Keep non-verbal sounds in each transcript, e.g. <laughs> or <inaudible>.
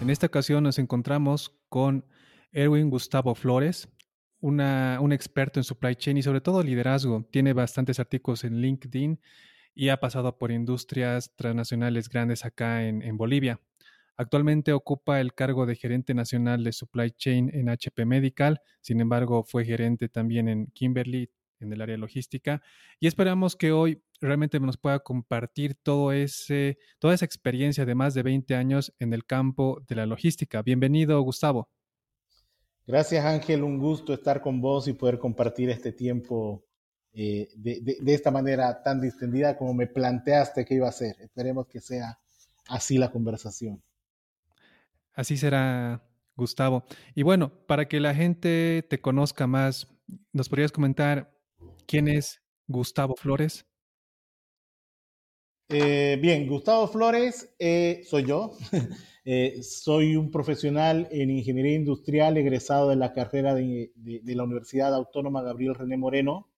En esta ocasión nos encontramos con Erwin Gustavo Flores, un experto en supply chain y sobre todo liderazgo. Tiene bastantes artículos en LinkedIn y ha pasado por industrias transnacionales grandes acá en Bolivia. Actualmente ocupa el cargo de gerente nacional de supply chain en HP Medical, sin embargo fue gerente también en Kimberly en el área logística y esperamos que hoy realmente nos pueda compartir todo ese, toda esa experiencia de más de 20 años en el campo de la logística. Bienvenido, Gustavo. Gracias, Ángel. Un gusto estar con vos y poder compartir este tiempo eh, de, de, de, esta manera tan distendida como me planteaste que iba a ser. Esperemos que sea así la conversación. Así será, Gustavo. Y bueno, para que la gente te conozca más, ¿nos podrías comentar quién es Gustavo Flores? Eh, bien, Gustavo Flores eh, soy yo. <laughs> eh, soy un profesional en ingeniería industrial egresado de la carrera de, la Universidad Autónoma Gabriel René Moreno.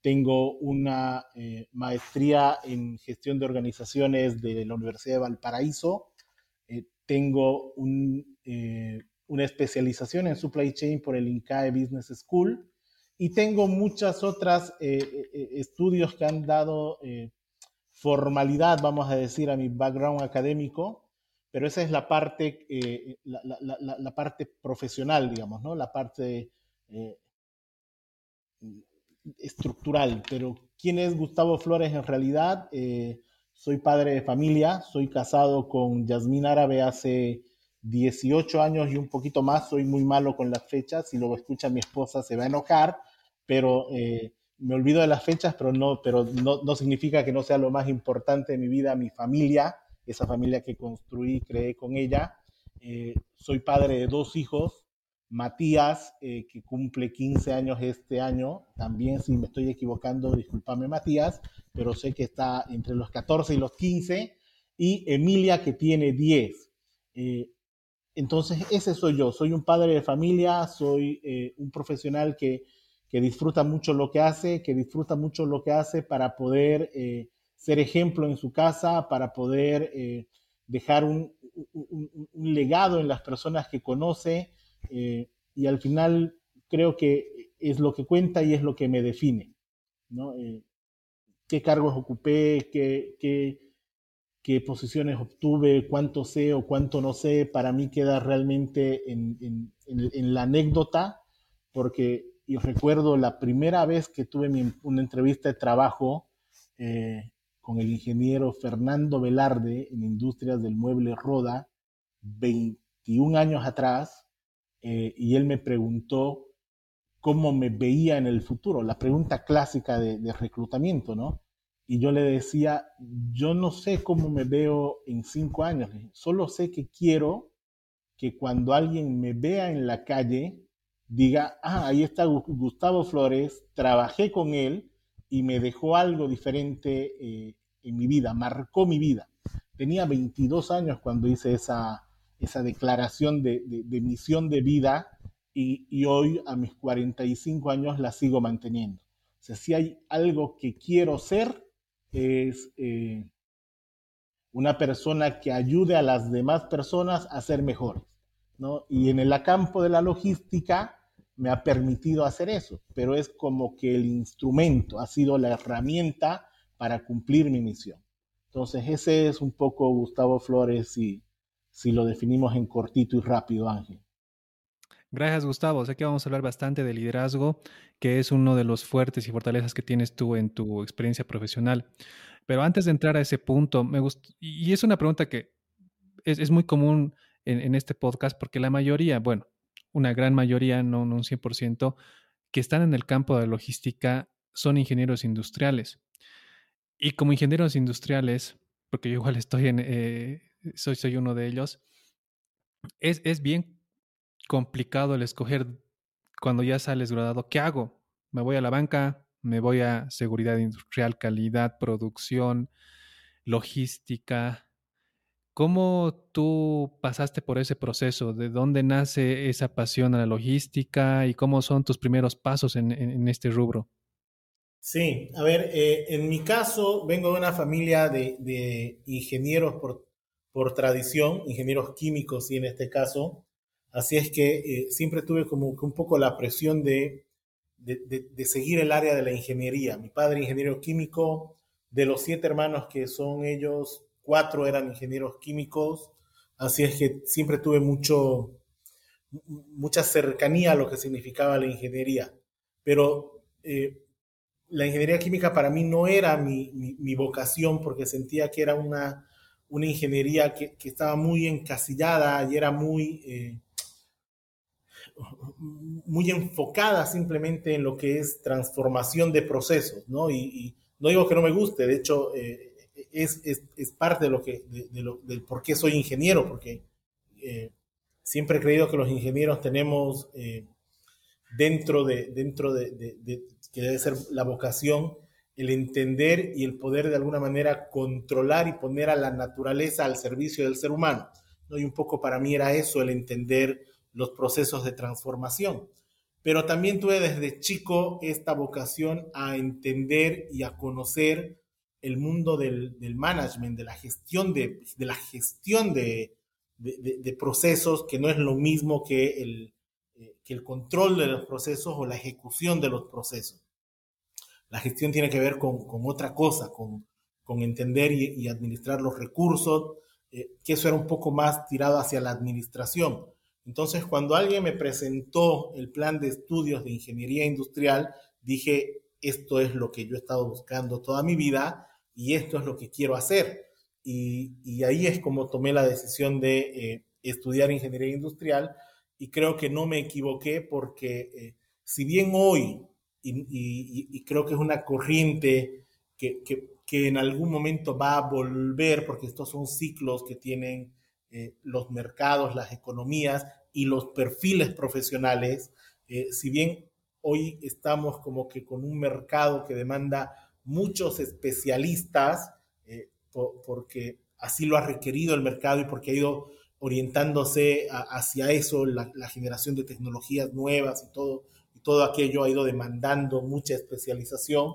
Tengo una maestría en gestión de organizaciones de la Universidad de Valparaíso tengo un, una especialización en supply chain por el INCAE Business School y tengo muchas otras eh, eh, estudios que han dado eh, formalidad, vamos a decir, a mi background académico, pero esa es la parte, eh, la, la, la, parte profesional, digamos, ¿no? La parte eh, estructural. Pero ¿quién es Gustavo Flores en realidad? Eh, soy padre de familia, soy casado con Yasmín Árabe hace 18 años y un poquito más. Soy muy malo con las fechas. Si lo escucha mi esposa se va a enojar, pero eh, me olvido de las fechas, pero, no, pero no, no, significa que no sea lo más importante de mi vida, mi familia, esa familia que construí, creé con ella. Eh, soy padre de dos hijos, Matías, eh, que cumple 15 años este año, también si me estoy equivocando, discúlpame Matías, pero sé que está entre los 14 y los 15, y Emilia, que tiene 10. Eh, entonces, ese soy yo, soy un padre de familia, soy eh, un profesional que, que, disfruta mucho lo que hace, que disfruta mucho lo que hace para poder eh, ser ejemplo en su casa, para poder eh, dejar un, legado en las personas que conoce, eh, y al final creo que es lo que cuenta y es lo que me define. ¿no? ¿Qué cargos ocupé? ¿Qué, qué, posiciones obtuve? ¿Cuánto sé o cuánto no sé? Para mí queda realmente en, en, en, en la anécdota, porque y recuerdo la primera vez que tuve mi, una entrevista de trabajo eh, con el ingeniero Fernando Velarde en Industrias del Mueble Roda, 21 años atrás, eh, y él me preguntó cómo me veía en el futuro, la pregunta clásica de, de, reclutamiento, ¿no? Y yo le decía, yo no sé cómo me veo en cinco años, solo sé que quiero que cuando alguien me vea en la calle, diga, ah, ahí está Gustavo Flores, trabajé con él y me dejó algo diferente eh, en mi vida, marcó mi vida. Tenía 22 años cuando hice esa, esa declaración de, de, misión de vida y, y, hoy a mis 45 años la sigo manteniendo. O sea, si hay algo que quiero ser, es eh, una persona que ayude a las demás personas a ser mejores. ¿no? Y en el campo de la logística me ha permitido hacer eso, pero es como que el instrumento ha sido la herramienta para cumplir mi misión. Entonces, ese es un poco Gustavo Flores y si lo definimos en cortito y rápido, Ángel. Gracias, Gustavo. Sé que vamos a hablar bastante de liderazgo, que es uno de los fuertes y fortalezas que tienes tú en tu experiencia profesional. Pero antes de entrar a ese punto, me gusta, y es una pregunta que es, muy común en, este podcast, porque la mayoría, bueno, una gran mayoría, no, un 100%, que están en el campo de logística son ingenieros industriales. Y como ingenieros industriales, porque yo igual estoy en, eh, soy, soy uno de ellos, es, es bien complicado el escoger cuando ya sales graduado, ¿qué hago? ¿Me voy a la banca? ¿Me voy a seguridad industrial, calidad, producción, logística? ¿Cómo tú pasaste por ese proceso? ¿De dónde nace esa pasión a la logística y cómo son tus primeros pasos en, este rubro? Sí, a ver, eh, en mi caso vengo de una familia de, ingenieros por por tradición, ingenieros químicos y en este caso. Así es que eh, siempre tuve como un poco la presión de, de, seguir el área de la ingeniería. Mi padre ingeniero químico, de los siete hermanos que son ellos, cuatro eran ingenieros químicos, así es que siempre tuve mucho, mucha cercanía a lo que significaba la ingeniería. Pero eh, la ingeniería química para mí no era mi, mi, vocación porque sentía que era una, una ingeniería que, que, estaba muy encasillada y era muy, eh, muy enfocada simplemente en lo que es transformación de procesos, ¿no? Y, no digo que no me guste, de hecho, eh, es, es, parte de lo que, de, lo, del por qué soy ingeniero, porque eh, siempre he creído que los ingenieros tenemos dentro de, dentro de, que debe ser la vocación, el entender y el poder de alguna manera controlar y poner a la naturaleza al servicio del ser humano. ¿no? Y un poco para mí era eso, el entender los procesos de transformación. Pero también tuve desde chico esta vocación a entender y a conocer el mundo del, management, de la gestión de, de la gestión de, de, procesos, que no es lo mismo que el, eh, que el control de los procesos o la ejecución de los procesos. La gestión tiene que ver con, con otra cosa, con, con entender y, administrar los recursos, eh, que eso era un poco más tirado hacia la administración. Entonces, cuando alguien me presentó el plan de estudios de ingeniería industrial, dije, esto es lo que yo he estado buscando toda mi vida y esto es lo que quiero hacer. Y, ahí es como tomé la decisión de eh, estudiar ingeniería industrial y creo que no me equivoqué porque eh, si bien hoy, y, creo que es una corriente que, que, en algún momento va a volver, porque estos son ciclos que tienen eh, los mercados, las economías y los perfiles profesionales, si bien hoy estamos como que con un mercado que demanda muchos especialistas, porque así lo ha requerido el mercado y porque ha ido orientándose hacia eso, la, generación de tecnologías nuevas y todo, todo aquello ha ido demandando mucha especialización,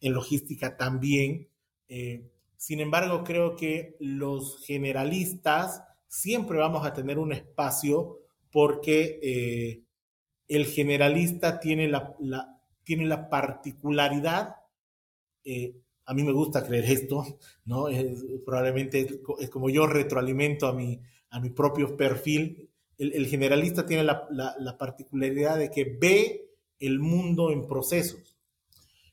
en logística también. Eh, sin embargo, creo que los generalistas siempre vamos a tener un espacio porque eh, el generalista tiene la, tiene la particularidad, eh, a mí me gusta creer esto, ¿no? probablemente es como yo retroalimento a mi, a mi propio perfil, el, generalista tiene la, particularidad de que ve el mundo en procesos.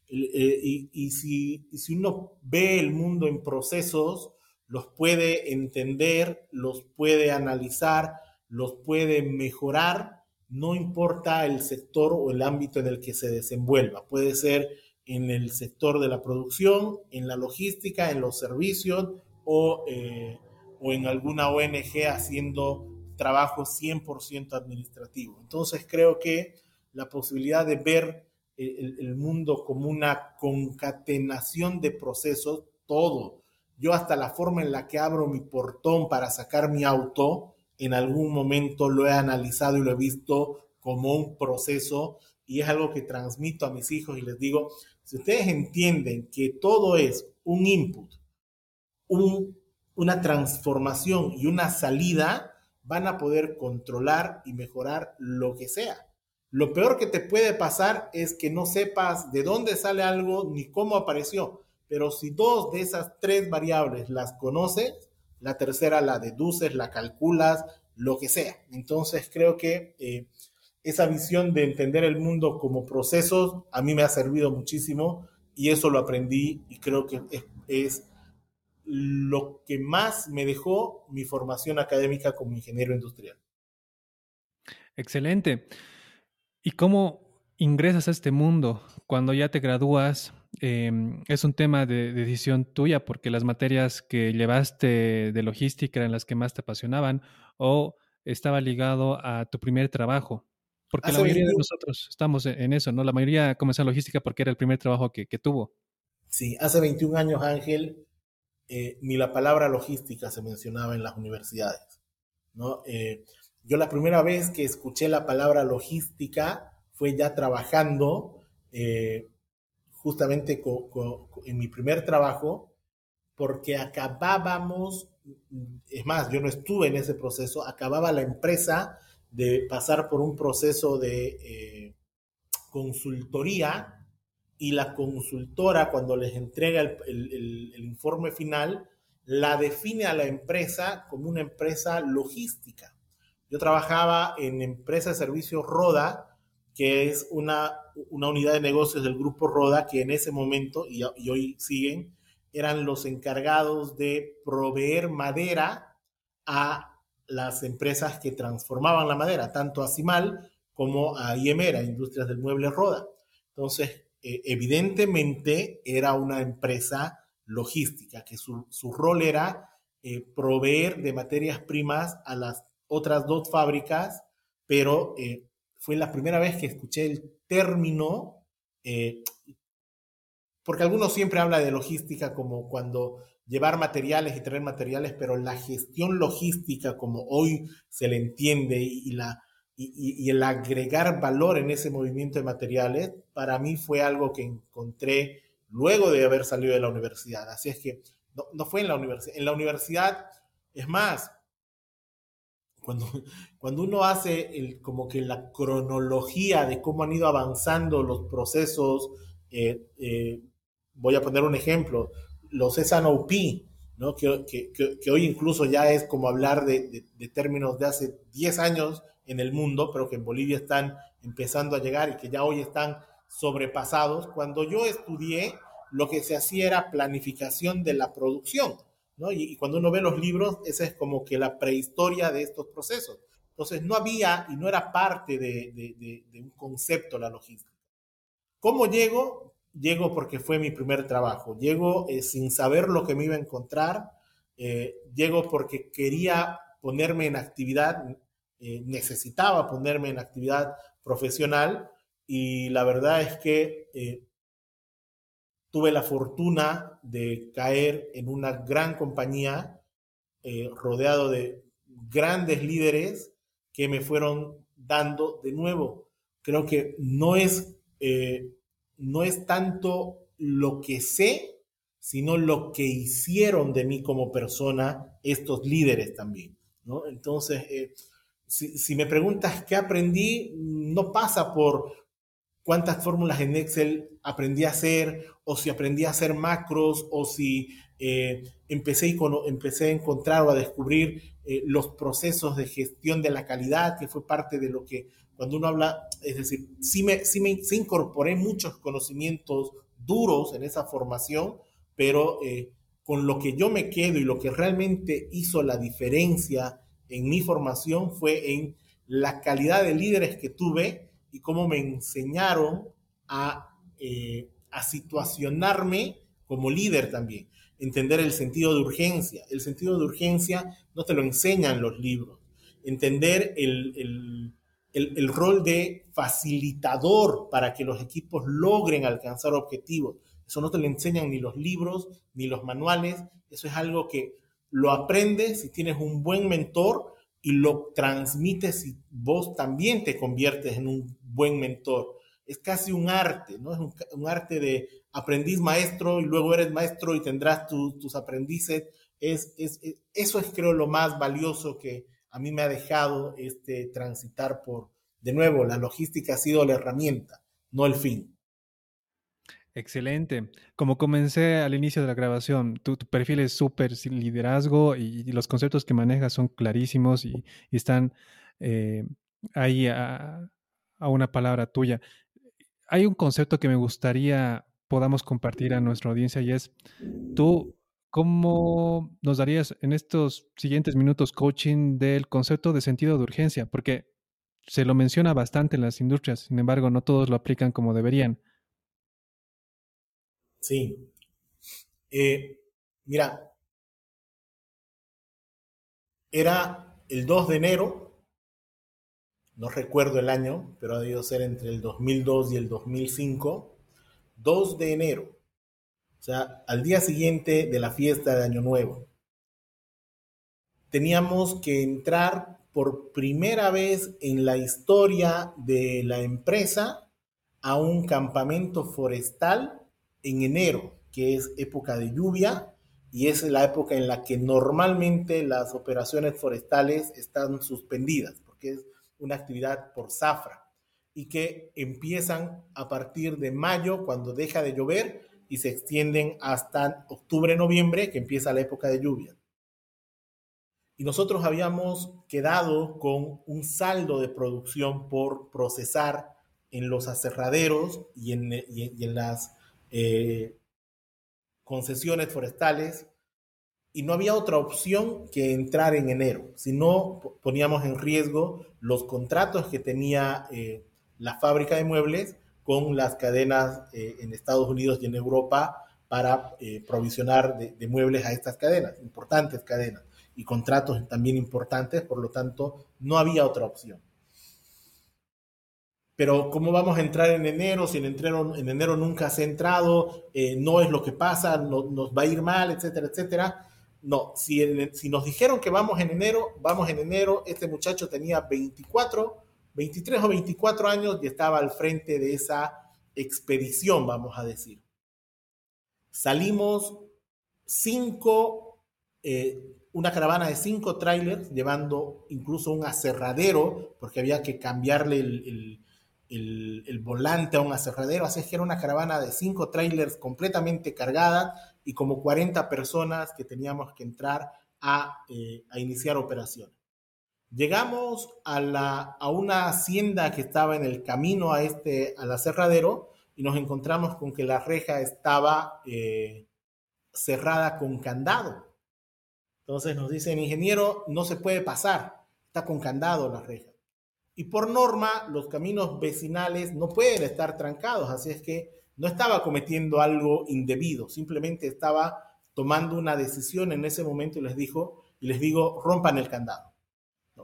Eh, y, si, si, uno ve el mundo en procesos, los puede entender, los puede analizar, los puede mejorar, no importa el sector o el ámbito en el que se desenvuelva. Puede ser en el sector de la producción, en la logística, en los servicios o eh, o en alguna ONG haciendo trabajo 100% administrativo. Entonces creo que la posibilidad de ver el, mundo como una concatenación de procesos, todo, yo hasta la forma en la que abro mi portón para sacar mi auto, en algún momento lo he analizado y lo he visto como un proceso y es algo que transmito a mis hijos y les digo, si ustedes entienden que todo es un input, un una transformación y una salida, van a poder controlar y mejorar lo que sea. Lo peor que te puede pasar es que no sepas de dónde sale algo ni cómo apareció. Pero si dos de esas tres variables las conoces, la tercera la deduces, la calculas, lo que sea. Entonces creo que eh, esa visión de entender el mundo como procesos a mí me ha servido muchísimo y eso lo aprendí y creo que es lo que más me dejó mi formación académica como ingeniero industrial. Excelente. ¿Y cómo ingresas a este mundo cuando ya te gradúas? Em, es un tema de, decisión tuya porque las materias que llevaste de logística eran las que más te apasionaban o estaba ligado a tu primer trabajo. Porque la mayoría de nosotros estamos en eso, ¿no? La mayoría comenzó en logística porque era el primer trabajo que, que tuvo. Sí, hace 21 años, Ángel, eh, ni la palabra logística se mencionaba en las universidades. ¿no? Eh, yo la primera vez que escuché la palabra logística fue ya trabajando, eh, justamente en mi primer trabajo, porque acabábamos, es más, yo no estuve en ese proceso, acababa la empresa de pasar por un proceso de eh, consultoría y la consultora cuando les entrega el, informe final, la define a la empresa como una empresa logística. Yo trabajaba en empresa de servicios Roda, que es una, una unidad de negocios del grupo Roda, que en ese momento, y hoy siguen, eran los encargados de proveer madera a las empresas que transformaban la madera, tanto a Cimal como a IEMERA, Industrias del Mueble Roda. Entonces, eh, evidentemente era una empresa logística, que su, rol era eh, proveer de materias primas a las otras dos fábricas, pero eh, fue la primera vez que escuché el término, porque algunos siempre habla de logística como cuando llevar materiales y traer materiales, pero la gestión logística como hoy se le entiende y, la, y, el agregar valor en ese movimiento de materiales, para mí fue algo que encontré luego de haber salido de la universidad. Así es que no, fue en la universidad. En la universidad, es más, cuando, cuando uno hace el, como que la cronología de cómo han ido avanzando los procesos, eh, eh, voy a poner un ejemplo, los SNOP, ¿no? Que, hoy incluso ya es como hablar de, de, términos de hace 10 años en el mundo, pero que en Bolivia están empezando a llegar y que ya hoy están sobrepasados. Cuando yo estudié, lo que se hacía era planificación de la producción. Y, cuando uno ve los libros, esa es como que la prehistoria de estos procesos. Entonces, no había y no era parte de, de, de un concepto la logística. ¿Cómo llego? Llego porque fue mi primer trabajo, llego eh, sin saber lo que me iba a encontrar, eh, llego porque quería ponerme en actividad, eh, necesitaba ponerme en actividad profesional y la verdad es que tuve la fortuna de caer en una gran compañía rodeado de grandes líderes que me fueron dando de nuevo. Creo que no es no es tanto lo que sé, sino lo que hicieron de mí como persona estos líderes también. ¿no? Entonces, eh, si, me preguntas qué aprendí, no pasa por cuántas fórmulas en Excel aprendí a hacer, o si aprendí a hacer macros, o si eh, empecé, empecé a encontrar o a descubrir eh, los procesos de gestión de la calidad, que fue parte de lo que cuando uno habla, es decir, sí me, sí me incorporé muchos conocimientos duros en esa formación, pero eh, con lo que yo me quedo y lo que realmente hizo la diferencia en mi formación fue en la calidad de líderes que tuve y cómo me enseñaron a, eh, a situacionarme como líder también, entender el sentido de urgencia. El sentido de urgencia no te lo enseñan los libros. Entender el el, rol de facilitador para que los equipos logren alcanzar objetivos. Eso no te lo enseñan ni los libros ni los manuales. Eso es algo que lo aprendes si tienes un buen mentor y lo transmites si vos también te conviertes en un buen mentor. Es casi un arte, ¿no? Es un, arte de aprendiz maestro y luego eres maestro y tendrás tus aprendices. es, eso es creo lo más valioso que, a mí me ha dejado este, transitar por, de nuevo, la logística ha sido la herramienta, no el fin. Excelente. Como comencé al inicio de la grabación, tu, perfil es súper liderazgo y, los conceptos que manejas son clarísimos y, están eh, ahí a, a, una palabra tuya. Hay un concepto que me gustaría podamos compartir a nuestra audiencia y es, tú ¿Cómo nos darías en estos siguientes minutos coaching del concepto de sentido de urgencia? Porque se lo menciona bastante en las industrias, sin embargo, no todos lo aplican como deberían. Sí. Eh, mira, era el 2 de enero, no recuerdo el año, pero ha debido ser entre el 2002 y el 2005, 2 de enero o sea, al día siguiente de la fiesta de Año Nuevo. Teníamos que entrar por primera vez en la historia de la empresa a un campamento forestal en enero, que es época de lluvia, y es la época en la que normalmente las operaciones forestales están suspendidas, porque es una actividad por zafra y que empiezan a partir de mayo cuando deja de llover y se extienden hasta octubre, noviembre, que empieza la época de lluvia. Y nosotros habíamos quedado con un saldo de producción por procesar en los aserraderos y en, en las eh, concesiones forestales y no había otra opción que entrar en enero, si no poníamos en riesgo los contratos que tenía eh, la fábrica de muebles con las cadenas eh, en Estados Unidos y en Europa para provisionar de, de, muebles a estas cadenas, importantes cadenas, y contratos también importantes, por lo tanto, no había otra opción pero ¿cómo vamos a entrar en enero? Si en enero, en enero nunca se ha entrado, eh, no es lo que pasa, nos va a ir mal, etcétera, etcétera. No, si, si nos dijeron que vamos en enero, vamos en enero. Este muchacho tenía 24, 23 o 24 años y estaba al frente de esa expedición, vamos a decir. Salimos cinco, eh, una caravana de cinco trailers, llevando incluso un aserradero, porque había que cambiarle el volante a un aserradero, así es que era una caravana de cinco trailers completamente cargada y como 40 personas que teníamos que entrar a, eh, iniciar operaciones. Llegamos a, una hacienda que estaba en el camino a este, al aserradero y nos encontramos con que la reja estaba eh, cerrada con candado. Entonces nos dicen, ingeniero, no se puede pasar, está con candado la reja. Y por norma, los caminos vecinales no pueden estar trancados, así es que no estaba cometiendo algo indebido, simplemente estaba tomando una decisión en ese momento y les dijo, y les digo, rompan el candado.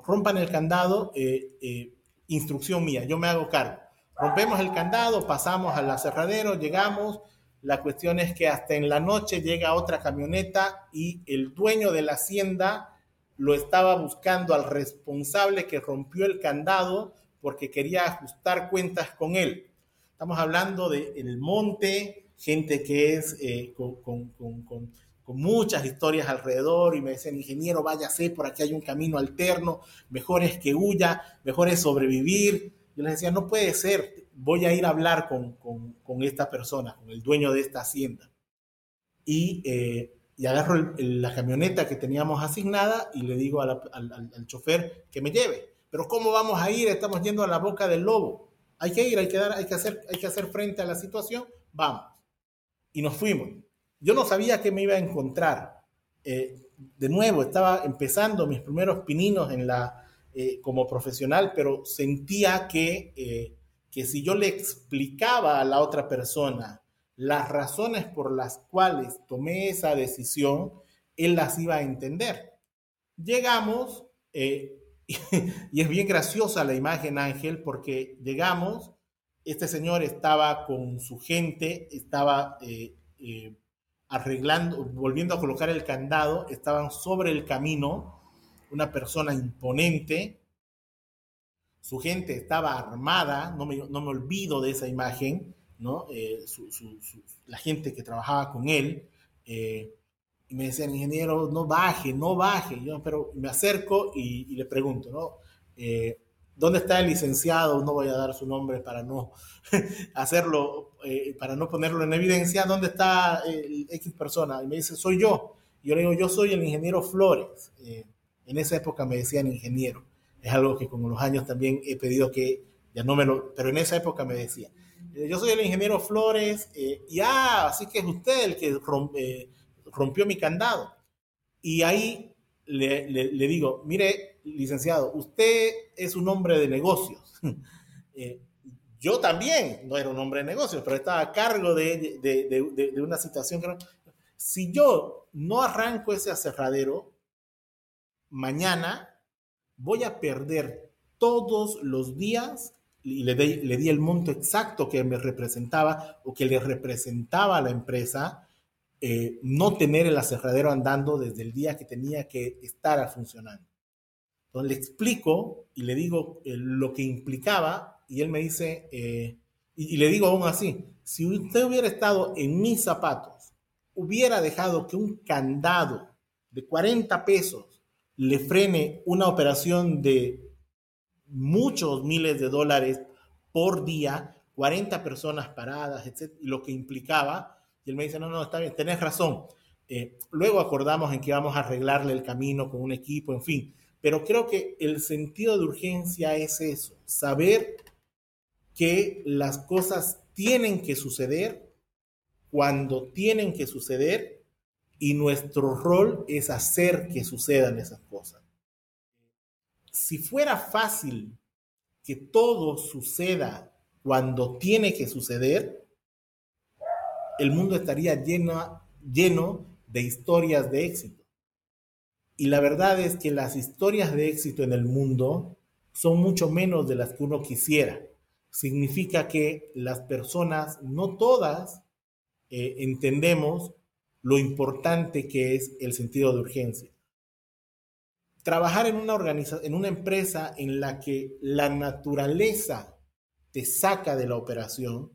Rompan el candado, eh, eh, instrucción mía, yo me hago cargo. Rompemos el candado, pasamos al aserradero, llegamos. La cuestión es que hasta en la noche llega otra camioneta y el dueño de la hacienda lo estaba buscando al responsable que rompió el candado porque quería ajustar cuentas con él. Estamos hablando de El Monte, gente que es eh, con, muchas historias alrededor y me decían, ingeniero, váyase, por aquí hay un camino alterno, mejor es que huya, mejor es sobrevivir. Yo les decía, no puede ser, voy a ir a hablar con, esta persona, con el dueño de esta hacienda. Y eh, y agarro la camioneta que teníamos asignada y le digo al, al, chofer que me lleve. Pero ¿cómo vamos a ir? Estamos yendo a la boca del lobo. Hay que ir, hay que, dar, hay que, hacer, hay que hacer frente a la situación. Vamos. Y nos fuimos. Yo no sabía qué me iba a encontrar. Eh, de nuevo, estaba empezando mis primeros pininos en la, eh, como profesional, pero sentía que, eh, que si yo le explicaba a la otra persona las razones por las cuales tomé esa decisión, él las iba a entender. Llegamos, eh, <laughs> y es bien graciosa la imagen, Ángel, porque llegamos, este señor estaba con su gente, estaba eh, eh, arreglando, volviendo a colocar el candado, estaban sobre el camino, una persona imponente, su gente estaba armada, no me, no me olvido de esa imagen, ¿no? Eh, la gente que trabajaba con él, eh, y me decían, ingeniero, no baje, no baje. Yo, pero me acerco y, le pregunto, ¿no? Eh, ¿Dónde está el licenciado? No voy a dar su nombre para no <laughs> hacerlo, para no ponerlo en evidencia. ¿Dónde está el X persona? Y me dice, soy yo. Yo le digo, yo soy el ingeniero Flores. en esa época me decían ingeniero. Es algo que con los años también he pedido que ya no me lo, pero en esa época me decía. Eh, yo soy el ingeniero Flores, eh, y ah, así que es usted el que eh, rompió mi candado. Y ahí le, digo, mire, licenciado, usted es un hombre de negocios. <laughs> yo también no era un hombre de negocios, pero estaba a cargo de, de una situación que Si yo no arranco ese aserradero, mañana voy a perder todos los días y le, le di el monto exacto que me representaba o que le representaba a la empresa, eh, no tener el aserradero andando desde el día que tenía que estar funcionando. Le explico y le digo eh, lo que implicaba y él me dice, eh, y, le digo aún así, si usted hubiera estado en mis zapatos, hubiera dejado que un candado de 40 pesos le frene una operación de muchos miles de dólares por día, 40 personas paradas, etc., lo que implicaba, y él me dice, no, no, está bien, tenés razón. Eh, luego acordamos en que íbamos a arreglarle el camino con un equipo, en fin, pero creo que el sentido de urgencia es eso, saber que las cosas tienen que suceder cuando tienen que suceder y nuestro rol es hacer que sucedan esas cosas. Si fuera fácil que todo suceda cuando tiene que suceder, el mundo estaría lleno, lleno de historias de éxito. Y la verdad es que las historias de éxito en el mundo son mucho menos de las que uno quisiera. Significa que las personas, no todas, eh, entendemos lo importante que es el sentido de urgencia. Trabajar en una, en una empresa en la que la naturaleza te saca de la operación,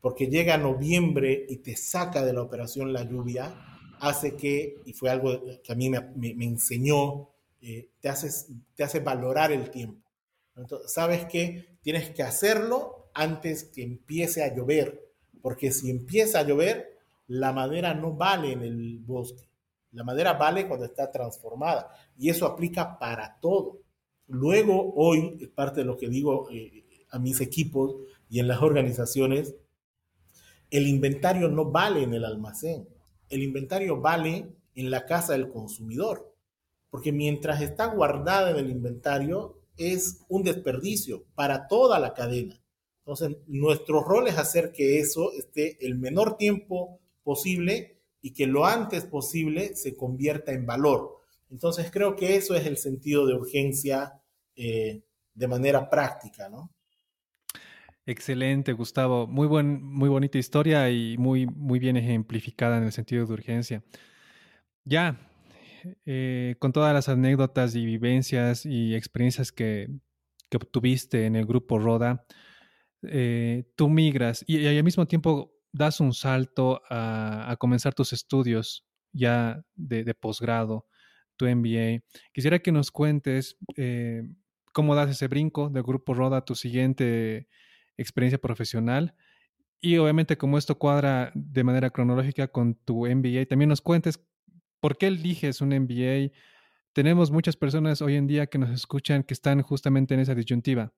porque llega noviembre y te saca de la operación la lluvia, hace que, y fue algo que a mí me, enseñó, eh, te, haces, te hace valorar el tiempo. Entonces, sabes que tienes que hacerlo antes que empiece a llover, porque si empieza a llover, la madera no vale en el bosque. La madera vale cuando está transformada y eso aplica para todo. Luego, hoy, es parte de lo que digo eh, a mis equipos y en las organizaciones, el inventario no vale en el almacén, el inventario vale en la casa del consumidor, porque mientras está guardada en el inventario es un desperdicio para toda la cadena. Entonces, nuestro rol es hacer que eso esté el menor tiempo posible y que lo antes posible se convierta en valor. Entonces, creo que eso es el sentido de urgencia eh, de manera práctica, ¿no? Excelente, Gustavo. Muy, buen, muy bonita historia y muy, muy bien ejemplificada en el sentido de urgencia. Ya, eh, con todas las anécdotas y vivencias y experiencias que, que obtuviste en el grupo Roda, eh, tú migras y, al mismo tiempo das un salto a, comenzar tus estudios ya de, posgrado, tu MBA. Quisiera que nos cuentes eh, cómo das ese brinco del grupo Roda a tu siguiente experiencia profesional. Y obviamente como esto cuadra de manera cronológica con tu MBA, también nos cuentes por qué eliges un MBA. Tenemos muchas personas hoy en día que nos escuchan que están justamente en esa disyuntiva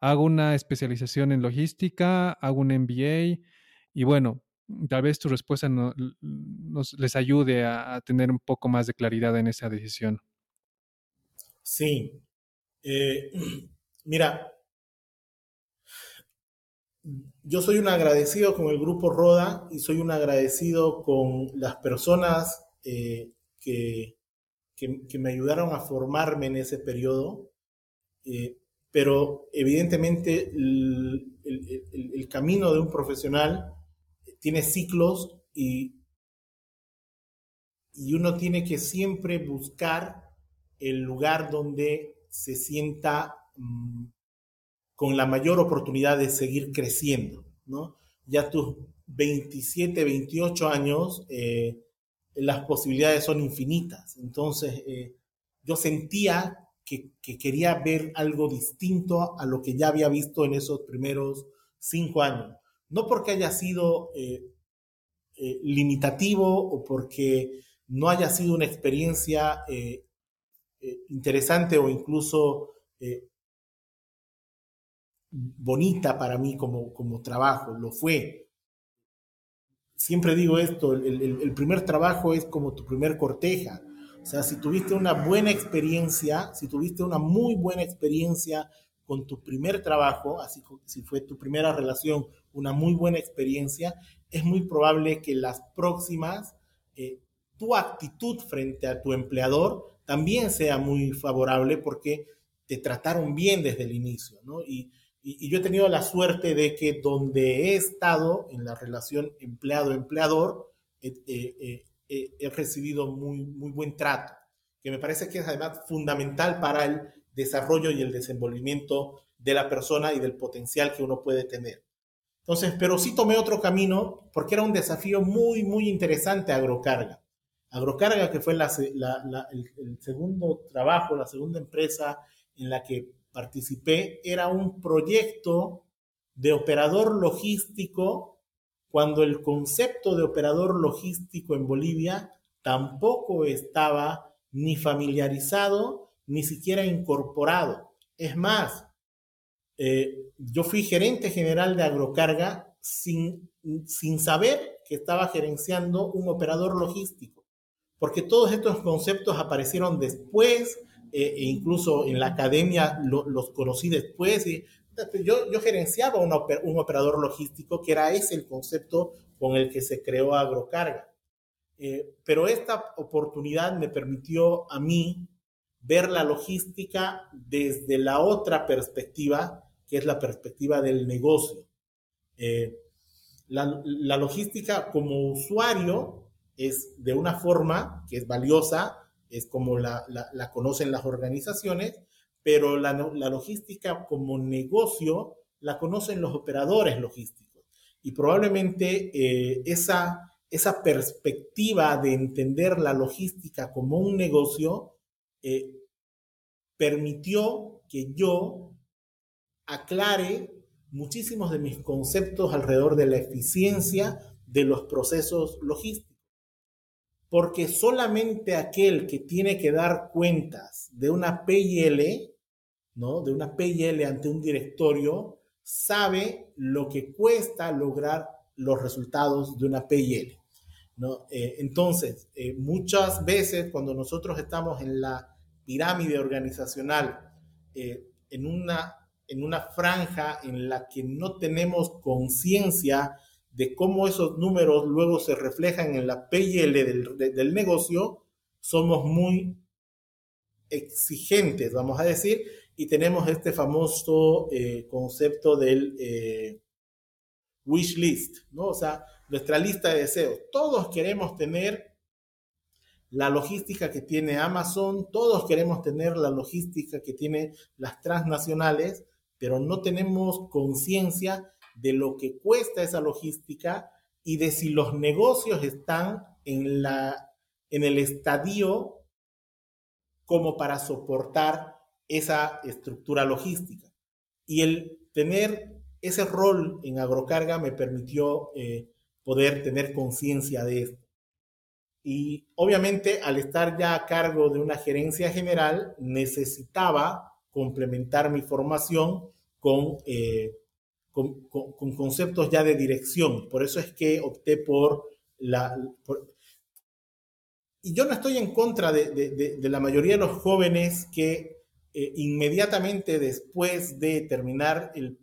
hago una especialización en logística, hago un MBA y bueno, tal vez tu respuesta nos les ayude a, tener un poco más de claridad en esa decisión. Sí. Eh, <clears throat> mira, yo soy un agradecido con el grupo Roda y soy un agradecido con las personas eh, que, que, me ayudaron a formarme en ese periodo. Eh, pero evidentemente el, camino de un profesional tiene ciclos y, y uno tiene que siempre buscar el lugar donde se sienta mm, con la mayor oportunidad de seguir creciendo, ¿no? Ya tus 27, 28 años, eh, las posibilidades son infinitas. Entonces, eh, yo sentía que, quería ver algo distinto a lo que ya había visto en esos primeros cinco años. No porque haya sido eh, eh, limitativo o porque no haya sido una experiencia eh, interesante o incluso bonita para mí como, como trabajo, lo fue. Siempre digo esto, el primer trabajo es como tu primer corteja o sea, si tuviste una buena experiencia, si tuviste una muy buena experiencia con tu primer trabajo, así si fue tu primera relación, una muy buena experiencia, es muy probable que las próximas, eh, tu actitud frente a tu empleador también sea muy favorable porque te trataron bien desde el inicio, ¿no? Y, yo he tenido la suerte de que donde he estado en la relación empleado-empleador, eh, eh, eh, he recibido muy, muy buen trato, que me parece que es además fundamental para el desarrollo y el desenvolvimiento de la persona y del potencial que uno puede tener. Entonces, pero sí tomé otro camino porque era un desafío muy, muy interesante Agrocarga. Agrocarga, que fue el, el, segundo trabajo, la segunda empresa en la que participé, era un proyecto de operador logístico cuando el concepto de operador logístico en Bolivia tampoco estaba ni familiarizado ni siquiera incorporado. Es más, eh, yo fui gerente general de Agrocarga sin, sin saber que estaba gerenciando un operador logístico, porque todos estos conceptos aparecieron después, eh, e incluso en la academia los conocí después. Y, yo, yo gerenciaba un, operador logístico, que era ese el concepto con el que se creó Agrocarga. Eh, pero esta oportunidad me permitió a mí ver la logística desde la otra perspectiva, que es la perspectiva del negocio. Eh, la, logística como usuario es de una forma que es valiosa, es como la, conocen las organizaciones, pero la, logística como negocio la conocen los operadores logísticos. Y probablemente eh, esa, esa perspectiva de entender la logística como un negocio eh, permitió que yo aclare muchísimos de mis conceptos alrededor de la eficiencia de los procesos logísticos. Porque solamente aquel que tiene que dar cuentas de una PIL, ¿no? De una PIL ante un directorio, sabe lo que cuesta lograr los resultados de una PIL. ¿no? Eh, entonces, eh, muchas veces cuando nosotros estamos en la pirámide organizacional, eh, en una en una franja en la que no tenemos conciencia de cómo esos números luego se reflejan en la PL del, negocio, somos muy exigentes, vamos a decir, y tenemos este famoso eh, concepto del eh, wish list, ¿no? O sea, nuestra lista de deseos. Todos queremos tener la logística que tiene Amazon, todos queremos tener la logística que tiene las transnacionales, pero no tenemos conciencia de lo que cuesta esa logística y de si los negocios están en, la, en el estadio como para soportar esa estructura logística. Y el tener ese rol en agrocarga me permitió eh, poder tener conciencia de esto. Y obviamente al estar ya a cargo de una gerencia general, necesitaba complementar mi formación eh, con, con, conceptos ya de dirección. Por eso es que opté por la... y yo no estoy en contra de, la mayoría de los jóvenes que eh, inmediatamente después de terminar el,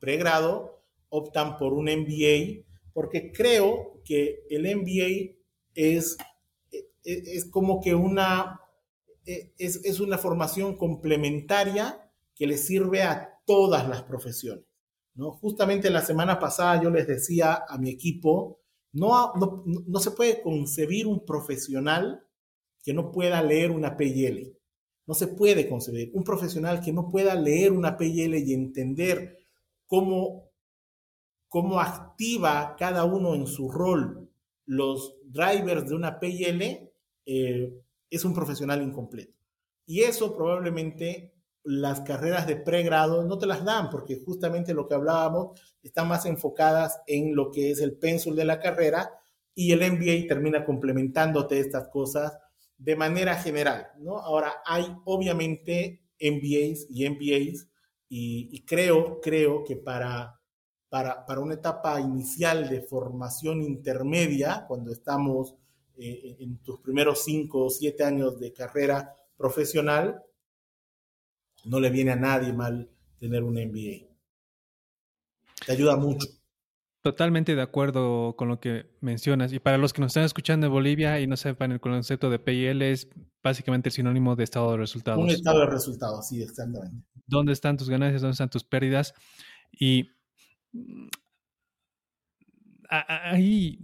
pregrado optan por un MBA, porque creo que el MBA es, es, es como que una, es, es, una formación complementaria que le sirve a todas las profesiones. ¿No? Justamente la semana pasada yo les decía a mi equipo, no, no, se puede concebir un profesional que no pueda leer una PIL. No se puede concebir un profesional que no pueda leer una PIL y entender cómo, cómo activa cada uno en su rol los drivers de una PIL, eh, es un profesional incompleto. Y eso probablemente las carreras de pregrado no te las dan porque justamente lo que hablábamos están más enfocadas en lo que es el pénsul de la carrera y el MBA termina complementándote estas cosas de manera general, ¿no? Ahora hay obviamente MBAs y MBAs y, creo, creo que para, para, para, una etapa inicial de formación intermedia, cuando estamos eh, en tus primeros cinco o siete años de carrera profesional, no le viene a nadie mal tener un MBA. Te ayuda mucho. Totalmente de acuerdo con lo que mencionas. Y para los que nos están escuchando en Bolivia y no sepan el concepto de PIL es básicamente el sinónimo de estado de resultados. Un estado de resultados, sí, exactamente. ¿Dónde están tus ganancias? ¿Dónde están tus pérdidas? Y ahí,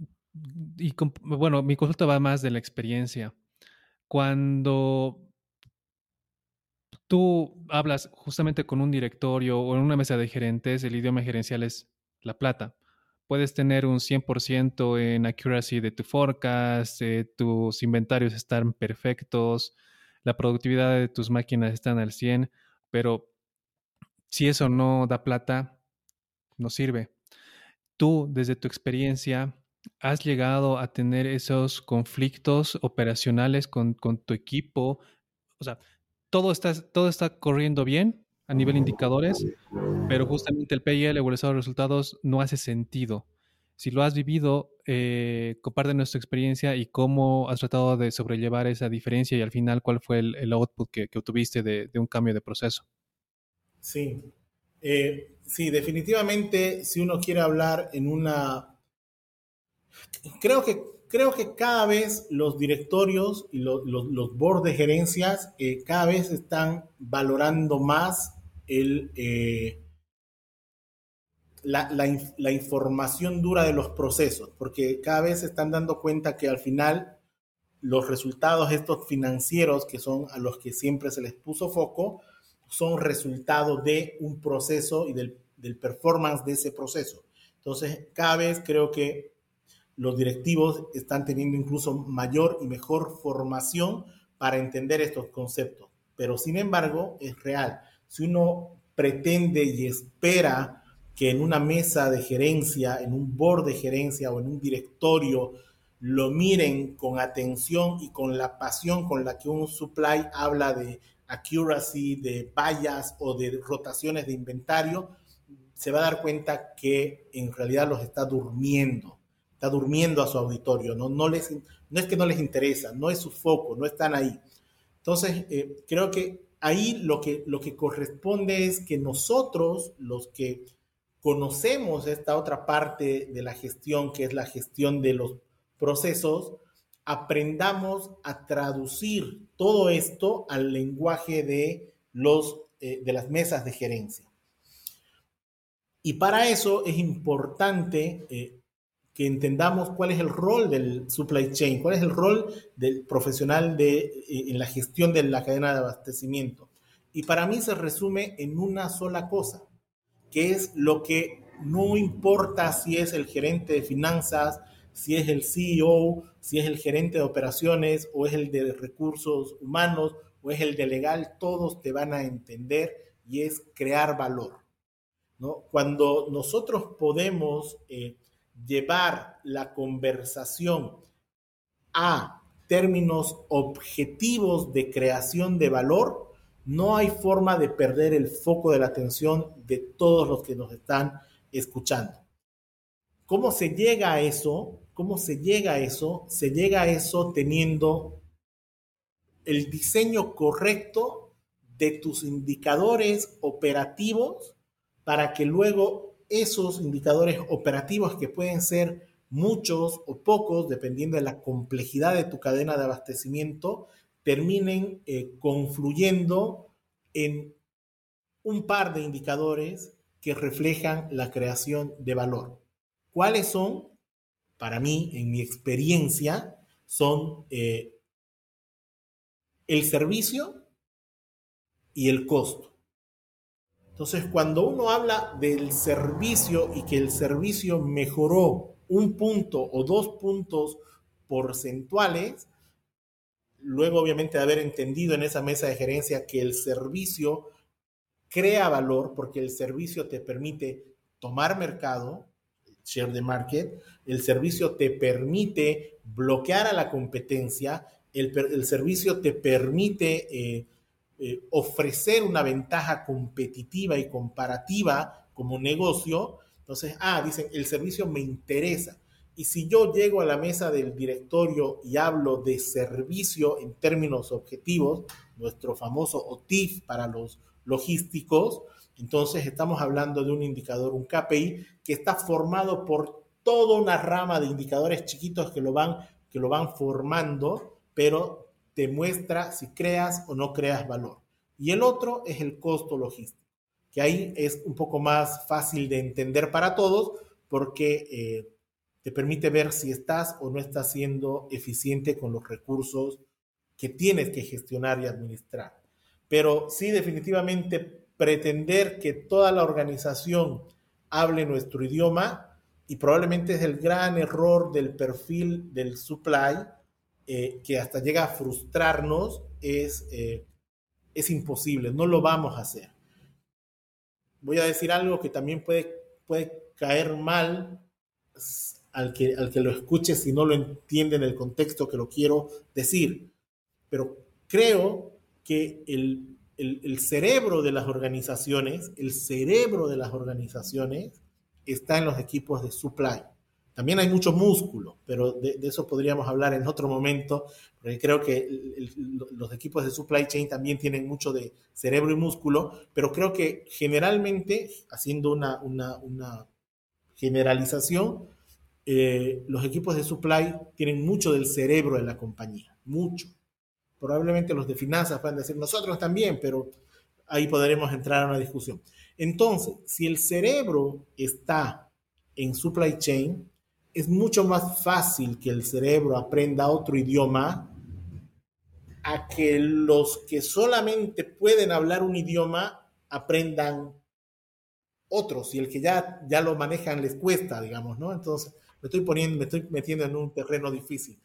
y, bueno, mi consulta va más de la experiencia. Cuando tú hablas justamente con un directorio o en una mesa de gerentes, el idioma gerencial es la plata. Puedes tener un 100% en accuracy de tu forecast, eh, tus inventarios están perfectos, la productividad de tus máquinas están al 100, pero si eso no da plata, no sirve. Tú, desde tu experiencia, has llegado a tener esos conflictos operacionales con, tu equipo. O sea, todo está, todo está corriendo bien a nivel indicadores, pero justamente el PIL, el de resultados, no hace sentido. Si lo has vivido, eh, comparte nuestra experiencia y cómo has tratado de sobrellevar esa diferencia y al final cuál fue el, output que, obtuviste de, un cambio de proceso. Sí, eh, sí, definitivamente si uno quiere hablar en una... Creo que, creo que cada vez los directorios y los, los, boards de gerencias eh, cada vez están valorando más eh, la, la, información dura de los procesos, porque cada vez se están dando cuenta que al final los resultados estos financieros, que son a los que siempre se les puso foco, son resultado de un proceso y del, del performance de ese proceso. Entonces, cada vez creo que los directivos están teniendo incluso mayor y mejor formación para entender estos conceptos. Pero sin embargo, es real. Si uno pretende y espera que en una mesa de gerencia, en un board de gerencia o en un directorio, lo miren con atención y con la pasión con la que un supply habla de accuracy, de vallas o de rotaciones de inventario, se va a dar cuenta que en realidad los está durmiendo, está durmiendo a su auditorio, no, no, les, no es que no les interesa, no es su foco, no están ahí. Entonces, eh, creo que ahí lo que, lo que corresponde es que nosotros, los que conocemos esta otra parte de la gestión, que es la gestión de los procesos, aprendamos a traducir todo esto al lenguaje de, los, eh, de las mesas de gerencia. Y para eso es importante eh, que entendamos cuál es el rol del supply chain, cuál es el rol del profesional de, eh, en la gestión de la cadena de abastecimiento. Y para mí se resume en una sola cosa, que es lo que no importa si es el gerente de finanzas, si es el CEO, si es el gerente de operaciones o es el de recursos humanos o es el de legal, todos te van a entender y es crear valor. ¿no? Cuando nosotros podemos eh, llevar la conversación a términos objetivos de creación de valor, no hay forma de perder el foco de la atención de todos los que nos están escuchando. ¿Cómo se llega a eso? ¿Cómo se llega a eso? Se llega a eso teniendo el diseño correcto de tus indicadores operativos para que luego esos indicadores operativos que pueden ser muchos o pocos, dependiendo de la complejidad de tu cadena de abastecimiento, terminen eh, confluyendo en un par de indicadores que reflejan la creación de valor. ¿Cuáles son? Para mí, en mi experiencia, son eh, el servicio y el costo. Entonces, cuando uno habla del servicio y que el servicio mejoró un punto o dos puntos porcentuales, luego obviamente de haber entendido en esa mesa de gerencia que el servicio crea valor porque el servicio te permite tomar mercado, share the market, el servicio te permite bloquear a la competencia, el, servicio te permite eh, eh, ofrecer una ventaja competitiva y comparativa como negocio. Entonces, ah, dicen, el servicio me interesa. Y si yo llego a la mesa del directorio y hablo de servicio en términos objetivos, nuestro famoso OTIF para los logísticos, entonces estamos hablando de un indicador, un KPI, que está formado por toda una rama de indicadores chiquitos que lo van, que lo van formando, pero te muestra si creas o no creas valor. Y el otro es el costo logístico, que ahí es un poco más fácil de entender para todos porque eh, te permite ver si estás o no estás siendo eficiente con los recursos que tienes que gestionar y administrar. Pero sí, definitivamente pretender que toda la organización hable nuestro idioma y probablemente es el gran error del perfil del supply eh, que hasta llega a frustrarnos, es, eh, es imposible, no lo vamos a hacer. Voy a decir algo que también puede, puede caer mal al que, al que lo escuche si no lo entiende en el contexto que lo quiero decir. Pero creo que el, el, cerebro de las organizaciones, el cerebro de las organizaciones está en los equipos de supply. También hay mucho músculo, pero de, eso podríamos hablar en otro momento, porque creo que los equipos de supply chain también tienen mucho de cerebro y músculo, pero creo que generalmente, haciendo una, una, generalización, eh, los equipos de supply tienen mucho del cerebro de la compañía, mucho. Probablemente los de finanzas puedan decir nosotros también, pero ahí podremos entrar a una discusión. Entonces, si el cerebro está en supply chain, es mucho más fácil que el cerebro aprenda otro idioma a que los que solamente pueden hablar un idioma aprendan otros y el que ya, ya lo manejan les cuesta, digamos, ¿no? Entonces, me estoy poniendo, me estoy metiendo en un terreno difícil.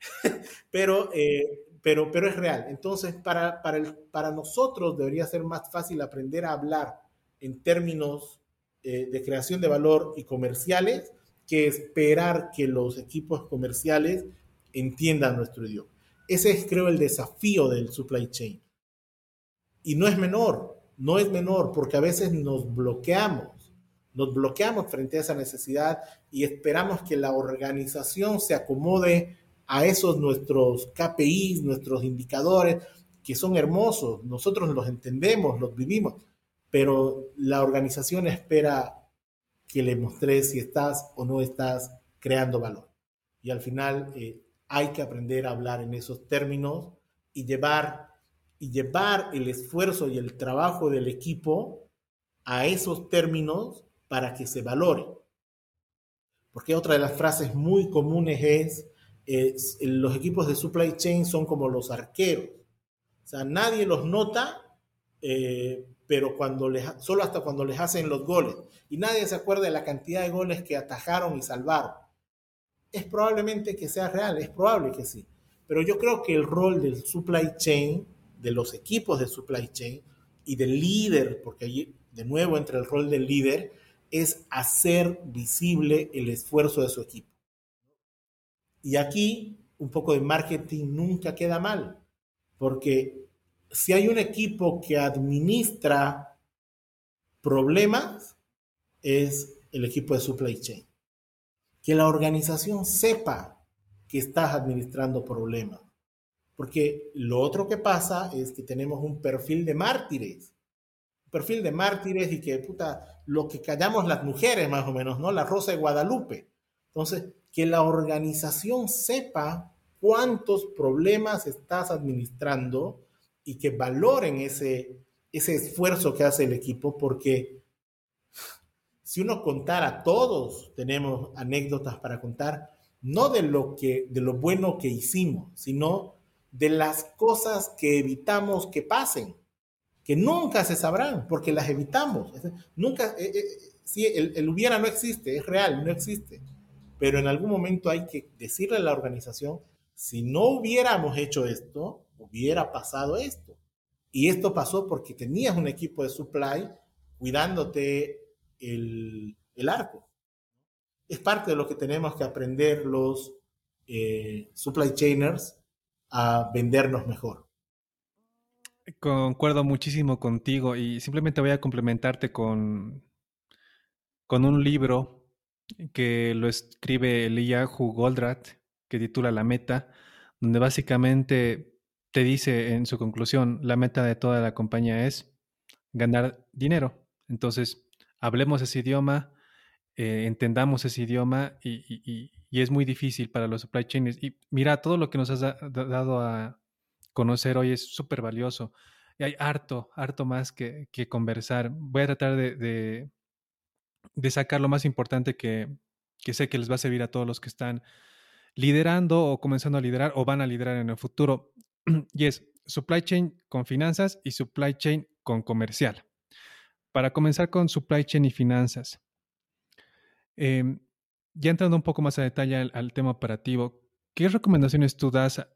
<laughs> pero, eh, pero, pero es real. Entonces, para, para, el, para nosotros debería ser más fácil aprender a hablar en términos eh, de creación de valor y comerciales que esperar que los equipos comerciales entiendan nuestro idioma. Ese es, creo, el desafío del supply chain. Y no es menor, no es menor, porque a veces nos bloqueamos, nos bloqueamos frente a esa necesidad y esperamos que la organización se acomode a esos nuestros KPIs, nuestros indicadores, que son hermosos, nosotros los entendemos, los vivimos, pero la organización espera que le mostres si estás o no estás creando valor. Y al final eh, hay que aprender a hablar en esos términos y llevar, y llevar el esfuerzo y el trabajo del equipo a esos términos para que se valore. Porque otra de las frases muy comunes es, los equipos de supply chain son como los arqueros. O sea, nadie los nota, eh, pero cuando solo hasta cuando les hacen los goles. Y nadie se acuerda de la cantidad de goles que atajaron y salvaron. Es probablemente que sea real, es probable que sí. Pero yo creo que el rol del supply chain, de los equipos de supply chain y del líder, porque allí de nuevo entra el rol del líder, es hacer visible el esfuerzo de su equipo. Y aquí un poco de marketing nunca queda mal, porque si hay un equipo que administra problemas, es el equipo de supply chain. Que la organización sepa que estás administrando problemas. Porque lo otro que pasa es que tenemos un perfil de mártires. Un perfil de mártires y que, puta, lo que callamos las mujeres más o menos, ¿no? La Rosa de Guadalupe. Entonces, que la organización sepa cuántos problemas estás administrando y que valoren ese, ese esfuerzo que hace el equipo, porque si uno contara, todos tenemos anécdotas para contar, no de lo, que, de lo bueno que hicimos, sino de las cosas que evitamos que pasen, que nunca se sabrán, porque las evitamos. Nunca, eh, eh, si el, el hubiera no existe, es real, no existe. Pero en algún momento hay que decirle a la organización, si no hubiéramos hecho esto, hubiera pasado esto. Y esto pasó porque tenías un equipo de supply cuidándote el, arco. Es parte de lo que tenemos que aprender los eh, supply chainers a vendernos mejor. Concuerdo muchísimo contigo y simplemente voy a complementarte con, con un libro que lo escribe Eliyahu Goldratt, que titula La Meta, donde básicamente te dice en su conclusión, la meta de toda la compañía es ganar dinero. Entonces, hablemos ese idioma, eh, entendamos ese idioma y, es muy difícil para los supply chains. Y mira, todo lo que nos has dado a conocer hoy es súper valioso. Y hay harto, harto más que, conversar. Voy a tratar de, de, sacar lo más importante que, que sé que les va a servir a todos los que están liderando o comenzando a liderar o van a liderar en el futuro. <clears throat> y es supply chain con finanzas y supply chain con comercial. Para comenzar con supply chain y finanzas, Em, ya entrando un poco más a detalle al, tema operativo, ¿qué recomendaciones tú das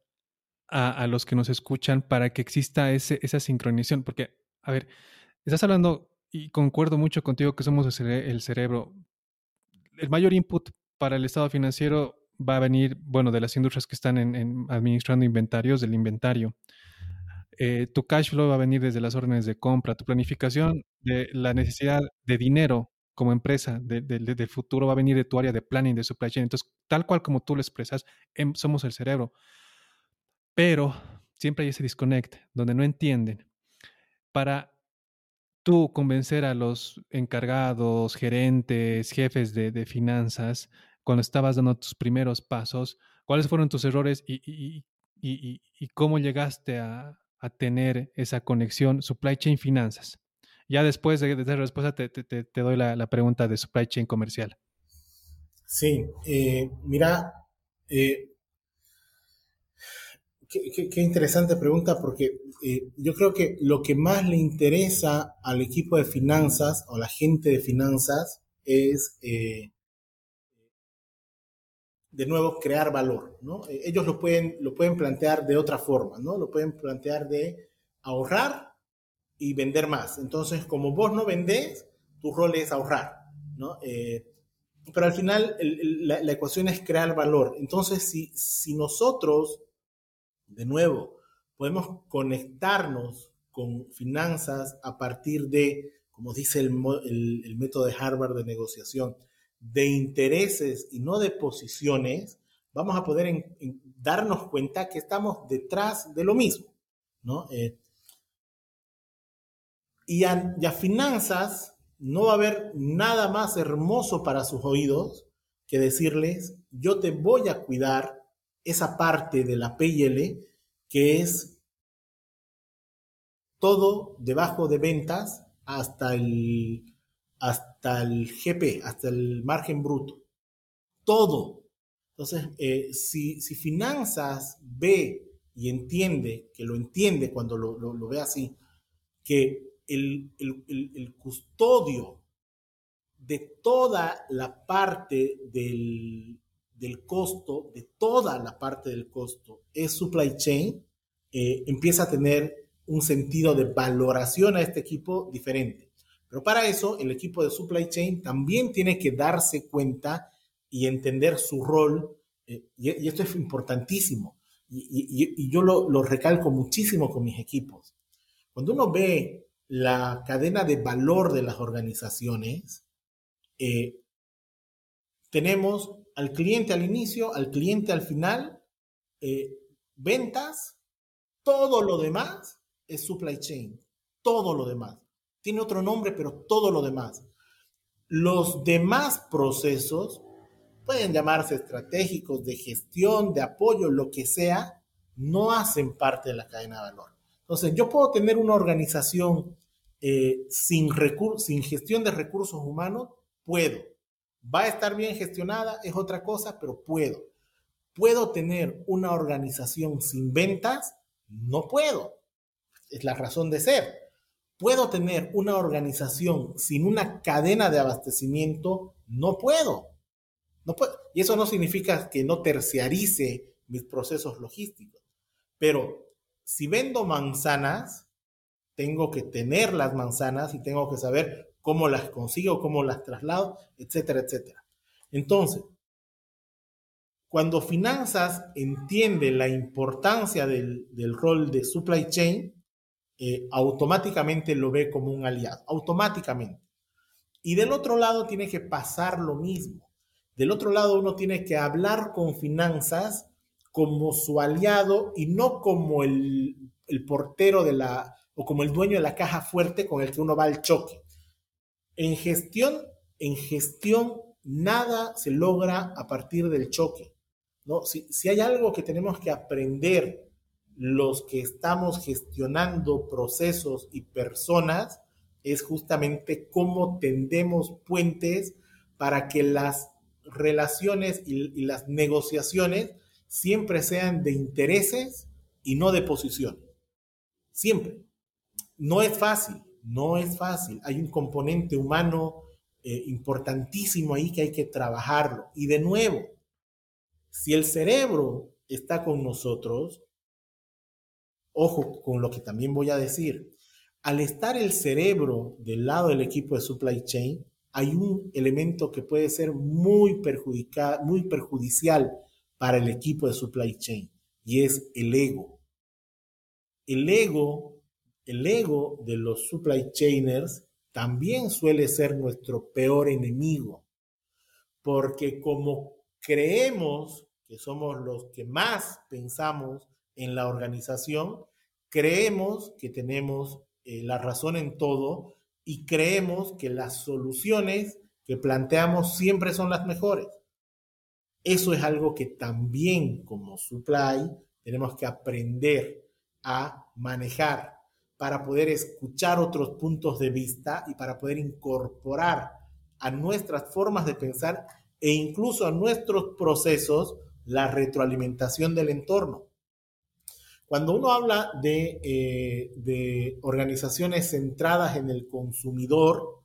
a, los que nos escuchan para que exista ese, esa sincronización? Porque, a ver, estás hablando, y concuerdo mucho contigo que somos el, cerebro. El mayor input para el estado financiero va a venir, bueno, de las industrias que están en, administrando inventarios, del inventario. Eh, tu cash flow va a venir desde las órdenes de compra, tu planificación de la necesidad de dinero como empresa del futuro va a venir de tu área de planning, de supply chain. Entonces, tal cual como tú lo expresas, em, somos el cerebro. Pero siempre hay ese disconnect donde no entienden. Para tú convencer a los encargados, gerentes, jefes de, finanzas, cuando estabas dando tus primeros pasos, cuáles fueron tus errores y, cómo llegaste a, tener esa conexión supply chain finanzas. Ya después de, esa respuesta te, doy la, pregunta de supply chain comercial. Sí, eh, mira, eh, qué, interesante pregunta porque eh, yo creo que lo que más le interesa al equipo de finanzas o a la gente de finanzas es, de nuevo, crear valor. ¿no? Ellos lo pueden, lo pueden plantear de otra forma, ¿no? lo pueden plantear de ahorrar y vender más. Entonces, como vos no vendés, tu rol es ahorrar, ¿no? Eh, pero al final la, ecuación es crear valor. Entonces, si, si nosotros, de nuevo, podemos conectarnos con finanzas a partir de, como dice el, el, método de Harvard de negociación, de intereses y no de posiciones, vamos a poder darnos cuenta que estamos detrás de lo mismo. ¿no? Eh, y a, finanzas no va a haber nada más hermoso para sus oídos que decirles, yo te voy a cuidar esa parte de la PL que es todo debajo de ventas hasta el, hasta el GP, hasta el margen bruto. Todo. Entonces, eh, si, finanzas ve y entiende, que lo entiende cuando lo, lo ve así, que el, custodio de toda la parte del, costo, de toda la parte del costo, es supply chain, eh, empieza a tener un sentido de valoración a este equipo diferente. Pero para eso, el equipo de supply chain también tiene que darse cuenta y entender su rol, eh, y, esto es importantísimo, y, yo lo, lo, recalco muchísimo con mis equipos. Cuando uno ve la cadena de valor de las organizaciones, eh, tenemos al cliente al inicio, al cliente al final, eh, ventas, todo lo demás es supply chain, todo lo demás. Tiene otro nombre, pero todo lo demás. Los demás procesos pueden llamarse estratégicos, de gestión, de apoyo, lo que sea, no hacen parte de la cadena de valor. Entonces, yo puedo tener una organización eh, sin, sin gestión de recursos humanos, puedo. Va a estar bien gestionada, es otra cosa, pero puedo. ¿Puedo tener una organización sin ventas? No puedo. Es la razón de ser. ¿Puedo tener una organización sin una cadena de abastecimiento? No puedo. No puedo. Y eso no significa que no terciarice mis procesos logísticos. Pero si vendo manzanas, tengo que tener las manzanas y tengo que saber cómo las consigo, cómo las traslado, etcétera, etcétera. Entonces, cuando finanzas entiende la importancia del, rol de supply chain, eh, automáticamente lo ve como un aliado, automáticamente. Y del otro lado tiene que pasar lo mismo. Del otro lado uno tiene que hablar con finanzas como su aliado y no como el, portero de la, o como el dueño de la caja fuerte con el que uno va al choque. En gestión, en gestión, nada se logra a partir del choque. ¿no? Si, si hay algo que tenemos que aprender los que estamos gestionando procesos y personas, es justamente cómo tendemos puentes para que las relaciones y las negociaciones siempre sean de intereses y no de posiciones. Siempre. No es fácil, no es fácil. Hay un componente humano eh, importantísimo ahí que hay que trabajarlo. Y de nuevo, si el cerebro está con nosotros, ojo con lo que también voy a decir, al estar el cerebro del lado del equipo de supply chain, hay un elemento que puede ser muy, muy perjudicial para el equipo de supply chain y es el ego. El ego, el ego de los supply chainers también suele ser nuestro peor enemigo, porque como creemos que somos los que más pensamos en la organización, creemos que tenemos eh, la razón en todo y creemos que las soluciones que planteamos siempre son las mejores. Eso es algo que también como supply tenemos que aprender a manejar para poder escuchar otros puntos de vista y para poder incorporar a nuestras formas de pensar e incluso a nuestros procesos la retroalimentación del entorno. Cuando uno habla de, eh, organizaciones centradas en el consumidor,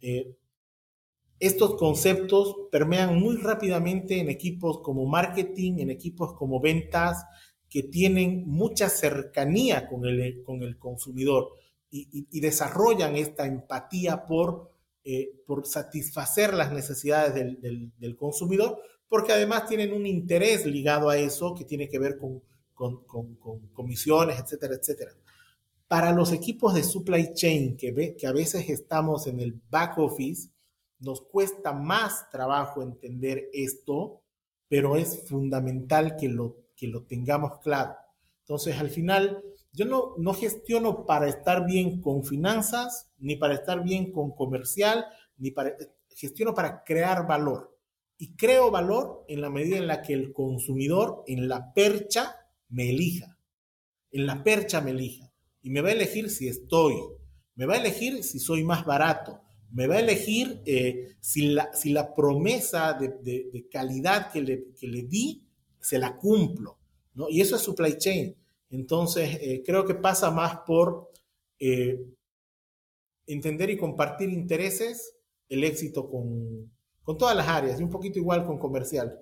eh, estos conceptos permean muy rápidamente en equipos como marketing, en equipos como ventas, que tienen mucha cercanía con el, con el consumidor y, desarrollan esta empatía por, eh, por satisfacer las necesidades del consumidor, porque además tienen un interés ligado a eso que tiene que ver con con, comisiones, etcétera, etcétera. Para los equipos de supply chain que, ve, que a veces estamos en el back office, nos cuesta más trabajo entender esto, pero es fundamental que lo, que lo tengamos claro. Entonces, al final, yo no, no gestiono para estar bien con finanzas, ni para estar bien con comercial, ni para, gestiono para crear valor. Y creo valor en la medida en la que el consumidor, en la percha, me elija. En la percha me elija. Y me va a elegir si estoy. Me va a elegir si soy más barato. Me va a elegir eh, si, la, si, la, promesa de, calidad que le, le, di se la cumplo. ¿no? Y eso es supply chain. Entonces, eh, creo que pasa más por eh, entender y compartir intereses, el éxito con, con todas las áreas, y un poquito igual con comercial.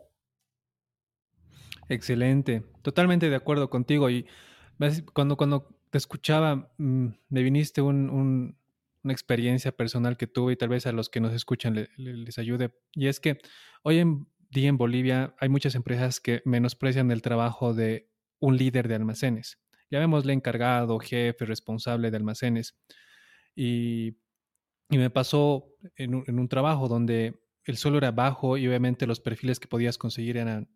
Excelente, totalmente de acuerdo contigo. Y cuando, cuando te escuchaba, mm, me viniste una experiencia personal que tuve y tal vez a los que nos escuchan les ayude. Y es que hoy en día en Bolivia hay muchas empresas que menosprecian el trabajo de un líder de almacenes. Llamémosle encargado, jefe, responsable de almacenes. Y, me pasó en un trabajo donde el suelo era bajo y obviamente los perfiles que podías conseguir eran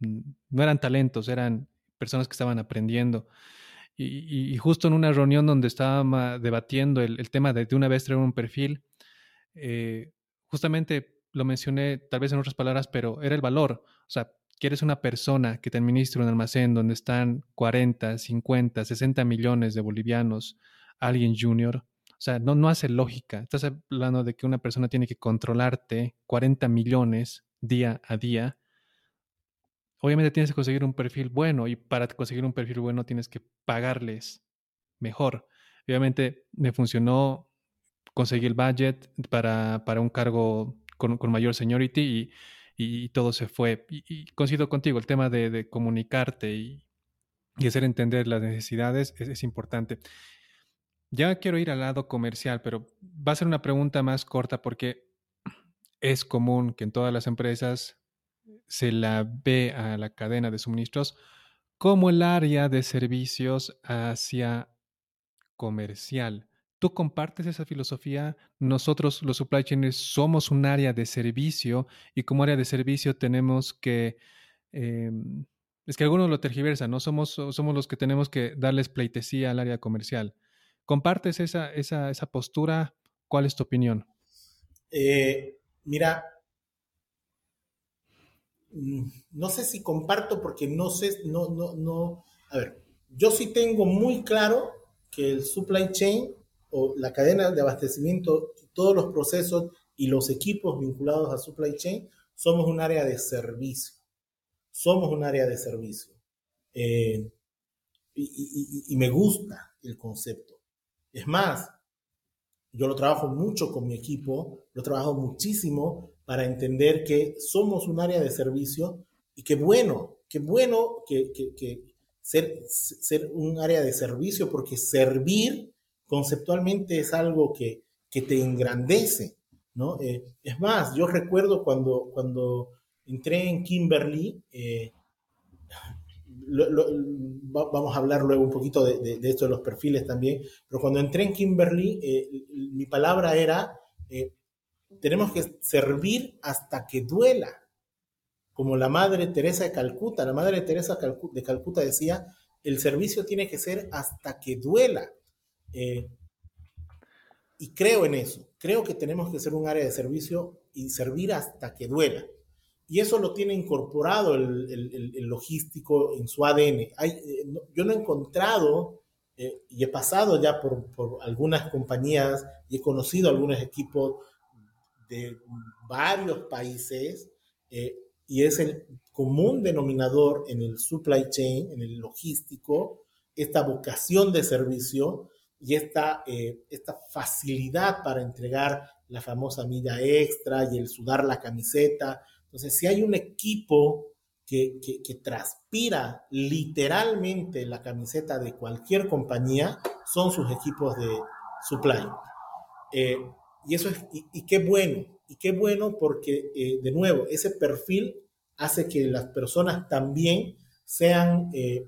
no eran talentos, eran personas que estaban aprendiendo. Y, justo en una reunión donde estaba debatiendo el, tema de de una vez traer un perfil, eh, justamente lo mencioné tal vez en otras palabras, pero era el valor. O sea, quieres una persona que te administre un almacén donde están 40, 50, 60 millones de bolivianos, alguien junior. O sea, no, no hace lógica. Estás hablando de que una persona tiene que controlarte 40 millones día a día obviamente tienes que conseguir un perfil bueno y para conseguir un perfil bueno tienes que pagarles mejor. Obviamente me funcionó, conseguir el budget para, un cargo con, mayor seniority y, todo se fue. Y, coincido contigo, el tema de, comunicarte y, hacer entender las necesidades es, es importante. Ya quiero ir al lado comercial, pero va a ser una pregunta más corta porque es común que en todas las empresas se la ve a la cadena de suministros como el área de servicios hacia comercial. ¿Tú compartes esa filosofía? Nosotros, los supply chainers, somos un área de servicio y como área de servicio tenemos que... Em, es que algunos lo tergiversan, ¿no? Somos, somos los que tenemos que darles pleitesía al área comercial. ¿Compartes esa, esa, esa postura? ¿Cuál es tu opinión? Eh, mira, no sé si comparto porque no sé, no, no, no, a ver, yo sí tengo muy claro que el supply chain o la cadena de abastecimiento, todos los procesos y los equipos vinculados a supply chain, somos un área de servicio. Somos un área de servicio. Eh, y, y me gusta el concepto. Es más, yo lo trabajo mucho con mi equipo, lo trabajo muchísimo para entender que somos un área de servicio y que bueno, qué bueno que, ser, un área de servicio, porque servir conceptualmente es algo que, que te engrandece, ¿no? Eh, es más, yo recuerdo cuando, cuando entré en Kimberly, eh, vamos a hablar luego un poquito de, esto de los perfiles también, pero cuando entré en Kimberly, eh, mi palabra era, tenemos que servir hasta que duela como la Madre Teresa de Calcuta. La Madre Teresa de Calcuta decía, el servicio tiene que ser hasta que duela. Eh, y creo en eso. Creo que tenemos que ser un área de servicio y servir hasta que duela. Y eso lo tiene incorporado el, logístico en su ADN. Hay, eh, yo no he encontrado, eh, y he pasado ya por, por, algunas compañías y he conocido algunos equipos de varios países, y es el común denominador en el supply chain, en el logístico, esta vocación de servicio y esta, eh, esta facilidad para entregar la famosa milla extra y el sudar la camiseta. Entonces, si hay un equipo que, que, transpira literalmente la camiseta de cualquier compañía, son sus equipos de supply. Eh, y eso es, y, qué bueno, y qué bueno porque, eh, de nuevo, ese perfil hace que las personas también sean, eh,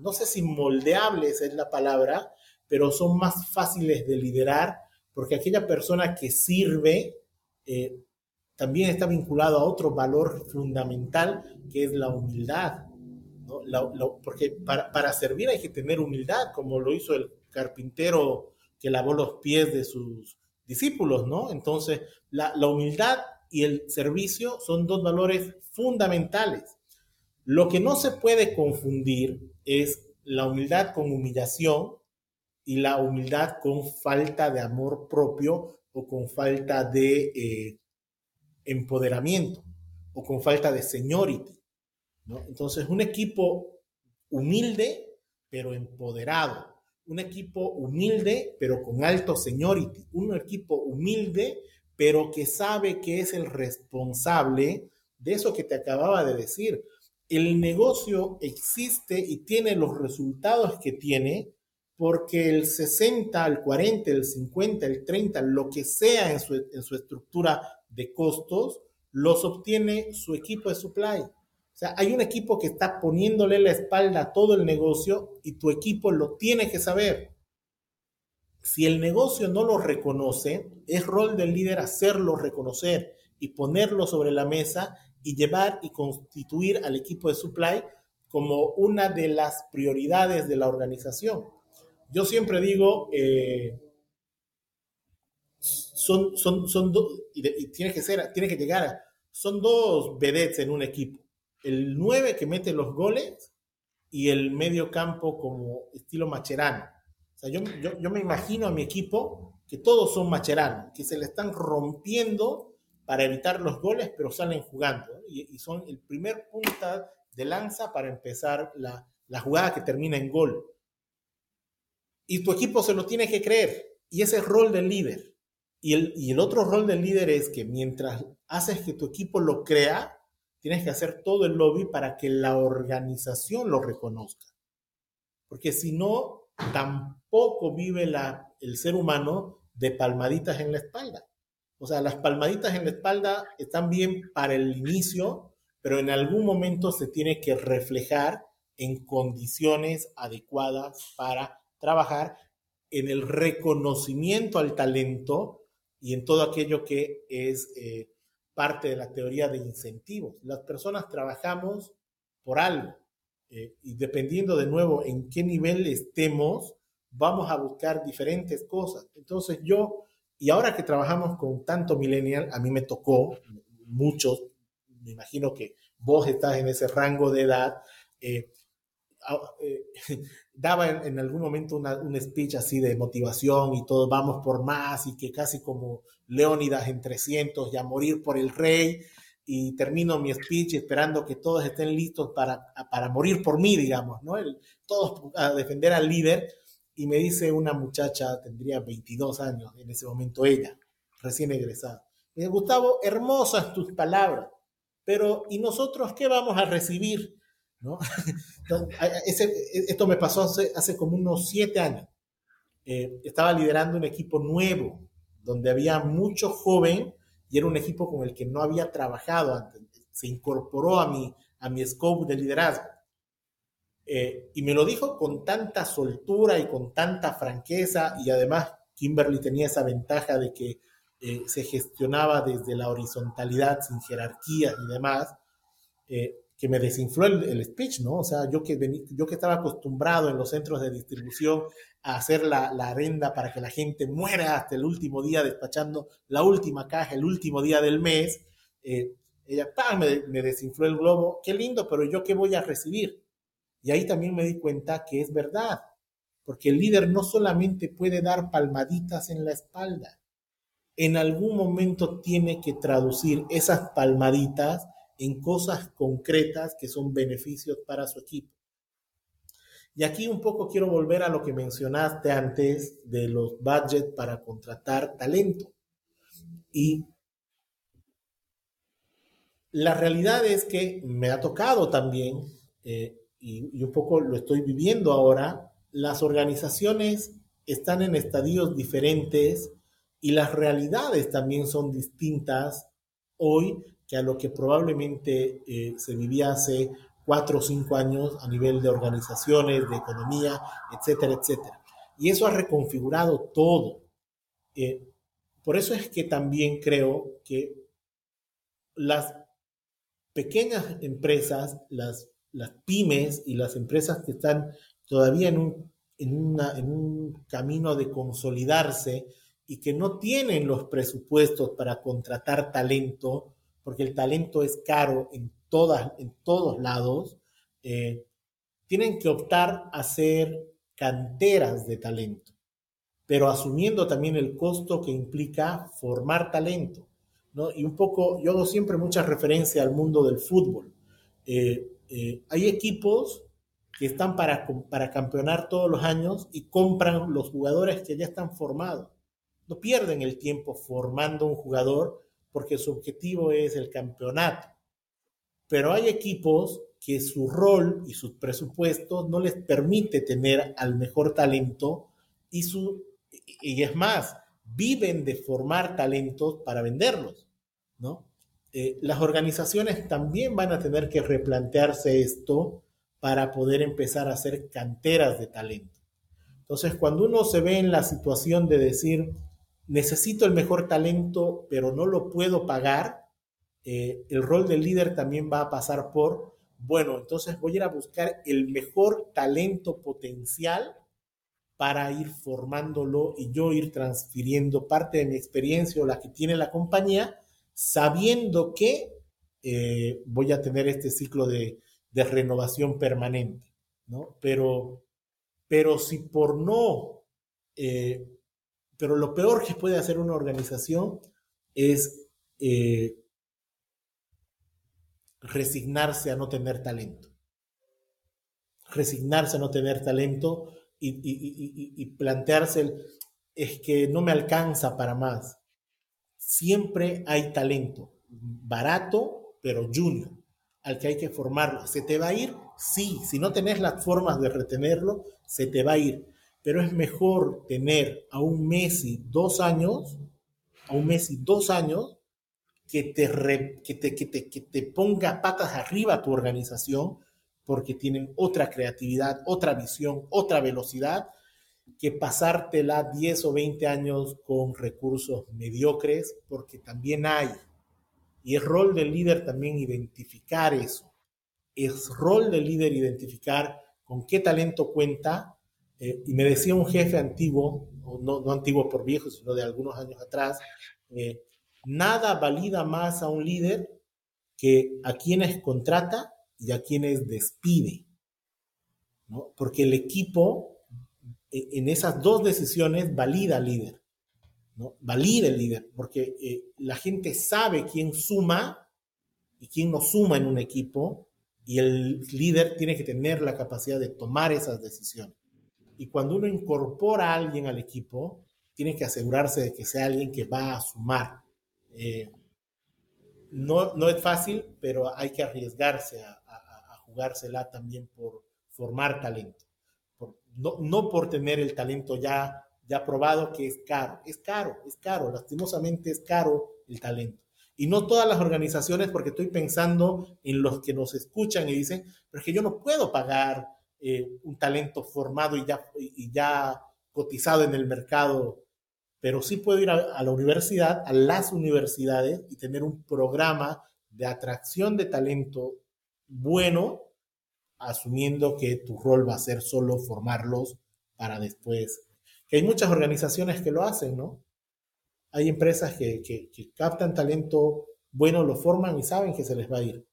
no sé si moldeables es la palabra, pero son más fáciles de liderar, porque aquella persona que sirve eh, también está vinculado a otro valor fundamental, que es la humildad. porque para, para servir hay que tener humildad, como lo hizo el carpintero que lavó los pies de sus discípulos, ¿no? Entonces, la, humildad y el servicio son dos valores fundamentales. Lo que no se puede confundir es la humildad con humillación y la humildad con falta de amor propio o con falta de eh, empoderamiento o con falta de seniority. ¿no? Entonces, un equipo humilde pero empoderado, un equipo humilde pero con alto seniority, un equipo humilde pero que sabe que es el responsable de eso que te acababa de decir. El negocio existe y tiene los resultados que tiene porque el 60, el 40, el 50, el 30, lo que sea en su, en su estructura de costos, los obtiene su equipo de supply. O sea, hay un equipo que está poniéndole la espalda a todo el negocio y tu equipo lo tiene que saber. Si el negocio no lo reconoce, es rol del líder hacerlo reconocer y ponerlo sobre la mesa y llevar y constituir al equipo de supply como una de las prioridades de la organización. Yo siempre digo, eh, son, son, son dos, y, tiene que ser, tiene que llegar, son dos vedettes en un equipo. El 9 que mete los goles y el medio campo como estilo macherano o sea, yo, yo, me imagino a mi equipo que todos son macheranos, que se le están rompiendo para evitar los goles, pero salen jugando. Y, son el primer punta de lanza para empezar la, la jugada que termina en gol. Y tu equipo se lo tiene que creer. Y ese es el rol del líder. Y el, y el otro rol del líder es que mientras haces que tu equipo lo crea, tienes que hacer todo el lobby para que la organización lo reconozca. Porque si no, tampoco vive el ser humano de palmaditas en la espalda. O sea, las palmaditas en la espalda están bien para el inicio, pero en algún momento se tiene que reflejar en condiciones adecuadas para trabajar en el reconocimiento al talento y en todo aquello que es eh, parte de la teoría de incentivos. Las personas trabajamos por algo eh, y dependiendo de nuevo en qué nivel estemos, vamos a buscar diferentes cosas. Entonces yo, y ahora que trabajamos con tanto millennial, a mí me tocó, muchos, me imagino que vos estás en ese rango de edad, eh, eh, <laughs> daba en, algún momento un speech así de motivación y todos vamos por más y que casi como Leónidas en 300 y a morir por el rey y termino mi speech esperando que todos estén listos para, para morir por mí, digamos, ¿no? todos a defender al líder. y me dice una muchacha, tendría 22 años en ese momento ella, recién egresada. Me dice, Gustavo, hermosas tus palabras, pero ¿y nosotros qué vamos a recibir? ¿No? <laughs> esto me pasó hace, como unos siete años. Eh, estaba liderando un equipo nuevo, donde había mucho joven y era un equipo con el que no había trabajado antes. Se incorporó a mi, a mi scope de liderazgo. Eh, y me lo dijo con tanta soltura y con tanta franqueza y además Kimberly tenía esa ventaja de que eh, se gestionaba desde la horizontalidad sin jerarquías y demás, que me desinfló el, speech, ¿no? O sea, yo que, yo que estaba acostumbrado en los centros de distribución a hacer la, la arenda para que la gente muera hasta el último día despachando la última caja, el último día del mes, ella Me, me desinfló el globo, qué lindo, pero yo qué voy a recibir. Y ahí también me di cuenta que es verdad, porque el líder no solamente puede dar palmaditas en la espalda, en algún momento tiene que traducir esas palmaditas en cosas concretas que son beneficios para su equipo. Y aquí un poco quiero volver a lo que mencionaste antes de los budgets para contratar talento. Y la realidad es que me ha tocado también eh, y, un poco lo estoy viviendo ahora, las organizaciones están en estadios diferentes y las realidades también son distintas hoy que a lo que probablemente eh, se vivía hace cuatro o cinco años a nivel de organizaciones, de economía, etcétera, etcétera. Y eso ha reconfigurado todo. Eh, por eso es que también creo que las pequeñas empresas, las las pymes y las empresas que están todavía en un, en, un camino de consolidarse y que no tienen los presupuestos para contratar talento, porque el talento es caro en, todas, en todos lados, eh, tienen que optar a ser canteras de talento, pero asumiendo también el costo que implica formar talento. ¿no? Y un poco, yo hago siempre mucha referencia al mundo del fútbol. Eh, eh, hay equipos que están para, para campeonar todos los años y compran los jugadores que ya están formados. No pierden el tiempo formando un jugador porque su objetivo es el campeonato. Pero hay equipos que su rol y sus presupuestos no les permite tener al mejor talento y, su, y es más, viven de formar talentos para venderlos, ¿no? Eh, las organizaciones también van a tener que replantearse esto para poder empezar a hacer canteras de talento. Entonces, cuando uno se ve en la situación de decir, necesito el mejor talento, pero no lo puedo pagar, eh, el rol del líder también va a pasar por, bueno, entonces voy a ir a buscar el mejor talento potencial para ir formándolo y yo ir transfiriendo parte de mi experiencia o la que tiene la compañía sabiendo que eh, voy a tener este ciclo de, renovación permanente, ¿no? Pero, pero si por no, eh, pero lo peor que puede hacer una organización es eh, resignarse a no tener talento. Resignarse a no tener talento y, plantearse el, es que no me alcanza para más siempre hay talento, barato, pero junior, al que hay que formarlo. ¿Se te va a ir? Sí, si no tenés las formas de retenerlo, se te va a ir. Pero es mejor tener a un Messi dos años, a un Messi dos años, que te, que te, que te, que te ponga patas arriba tu organización, porque tienen otra creatividad, otra visión, otra velocidad, que pasártela 10 o 20 años con recursos mediocres, porque también hay. Y es rol del líder también identificar eso. Es rol del líder identificar con qué talento cuenta. Eh, y me decía un jefe antiguo, no, antiguo por viejo, sino de algunos años atrás, eh, nada valida más a un líder que a quienes contrata y a quienes despide. ¿no? Porque el equipo e, en esas dos decisiones valida al líder. Valida el líder, porque eh, la gente sabe quién suma y quién no suma en un equipo, y el líder tiene que tener la capacidad de tomar esas decisiones. Y cuando uno incorpora a alguien al equipo, tiene que asegurarse de que sea alguien que va a sumar. Eh, no, no es fácil, pero hay que arriesgarse a, jugársela también por formar talento. no, no por tener el talento ya, ya probado, que es caro. Es caro, es caro. Lastimosamente es caro el talento. Y no todas las organizaciones, porque estoy pensando en los que nos escuchan y dicen, pero es que yo no puedo pagar eh, un talento formado y ya, y ya cotizado en el mercado, pero sí puedo ir a, la universidad, a las universidades y tener un programa de atracción de talento bueno, asumiendo que tu rol va a ser solo formarlos para después. Que hay muchas organizaciones que lo hacen, ¿no? Hay empresas que, captan talento bueno, lo forman y saben que se les va a ir.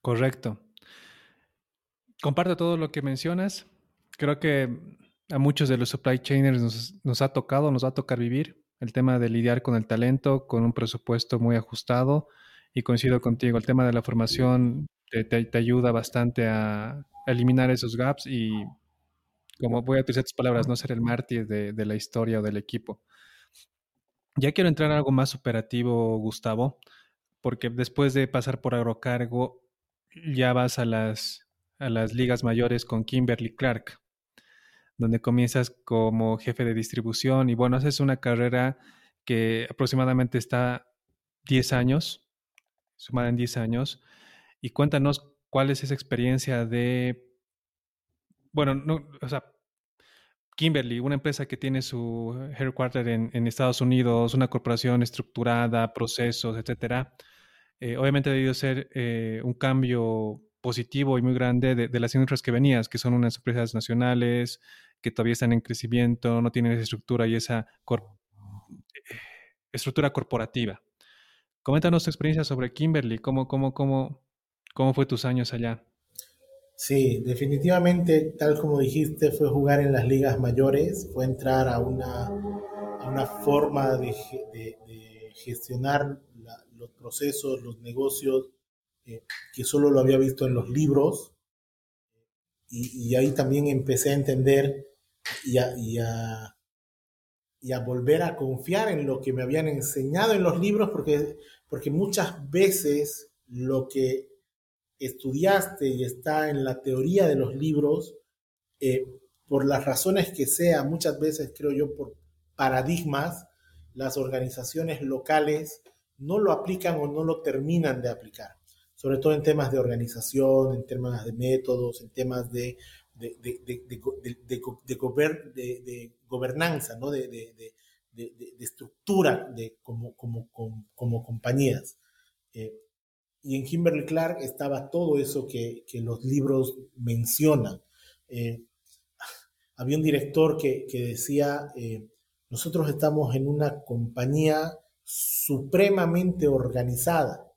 Correcto. Comparto todo lo que mencionas. Creo que a muchos de los supply chainers nos, ha tocado, nos va a tocar vivir el tema de lidiar con el talento, con un presupuesto muy ajustado. Y coincido contigo, el tema de la formación te, ayuda bastante a eliminar esos gaps y, como voy a utilizar tus palabras, no ser el mártir de, la historia o del equipo. Ya quiero entrar en algo más operativo, Gustavo, porque después de pasar por agrocargo, ya vas a las a las ligas mayores con Kimberly Clark, donde comienzas como jefe de distribución y bueno, haces una carrera que aproximadamente está 10 años, sumada en 10 años, y cuéntanos cuál es esa experiencia de, bueno, no, o sea, Kimberly, una empresa que tiene su headquarter en, Estados Unidos, una corporación estructurada, procesos, etcétera, eh, obviamente ha debido ser eh, un cambio positivo y muy grande de, las industrias que venías, que son unas empresas nacionales, que todavía están en crecimiento, no tienen esa estructura y esa estructura corporativa. Coméntanos tu experiencia sobre Kimberly, cómo, cómo, cómo, cómo fue tus años allá. Sí, definitivamente, tal como dijiste, fue jugar en las ligas mayores, fue entrar a una, a una forma de, gestionar los procesos, los negocios que solo lo había visto en los libros. Y, ahí también empecé a entender y a, y, a, y a, volver a confiar en lo que me habían enseñado en los libros, porque, porque muchas veces lo que estudiaste y está en la teoría de los libros, eh, por las razones que sea, muchas veces creo yo por paradigmas, las organizaciones locales no lo aplican o no lo terminan de aplicar sobre todo en temas de organización, en temas de métodos, en temas de, de, de, gobernanza, ¿no? de, estructura de, como, como, como, compañías. Eh, y en Kimberly Clark estaba todo eso que, que los libros mencionan. Eh, había un director que, que decía, eh, nosotros estamos en una compañía supremamente organizada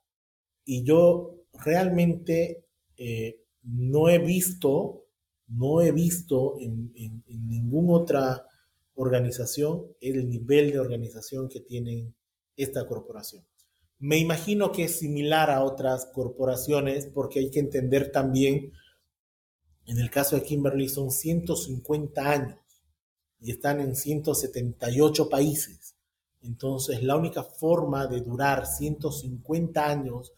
y yo realmente eh, no he visto, no he visto en, ninguna otra organización el nivel de organización que tiene esta corporación. Me imagino que es similar a otras corporaciones porque hay que entender también, en el caso de Kimberly son 150 años y están en 178 países. Entonces, la única forma de durar 150 años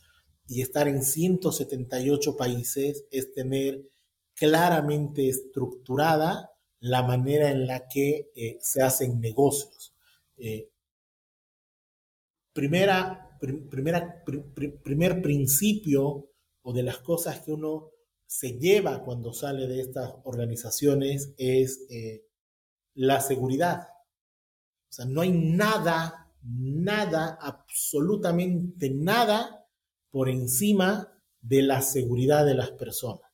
y estar en 178 países es tener claramente estructurada la manera en la que eh, se hacen negocios. Eh, primera, primera, primer principio o de las cosas que uno se lleva cuando sale de estas organizaciones es eh, la seguridad. O sea, no hay nada, nada, absolutamente nada por encima de la seguridad de las personas.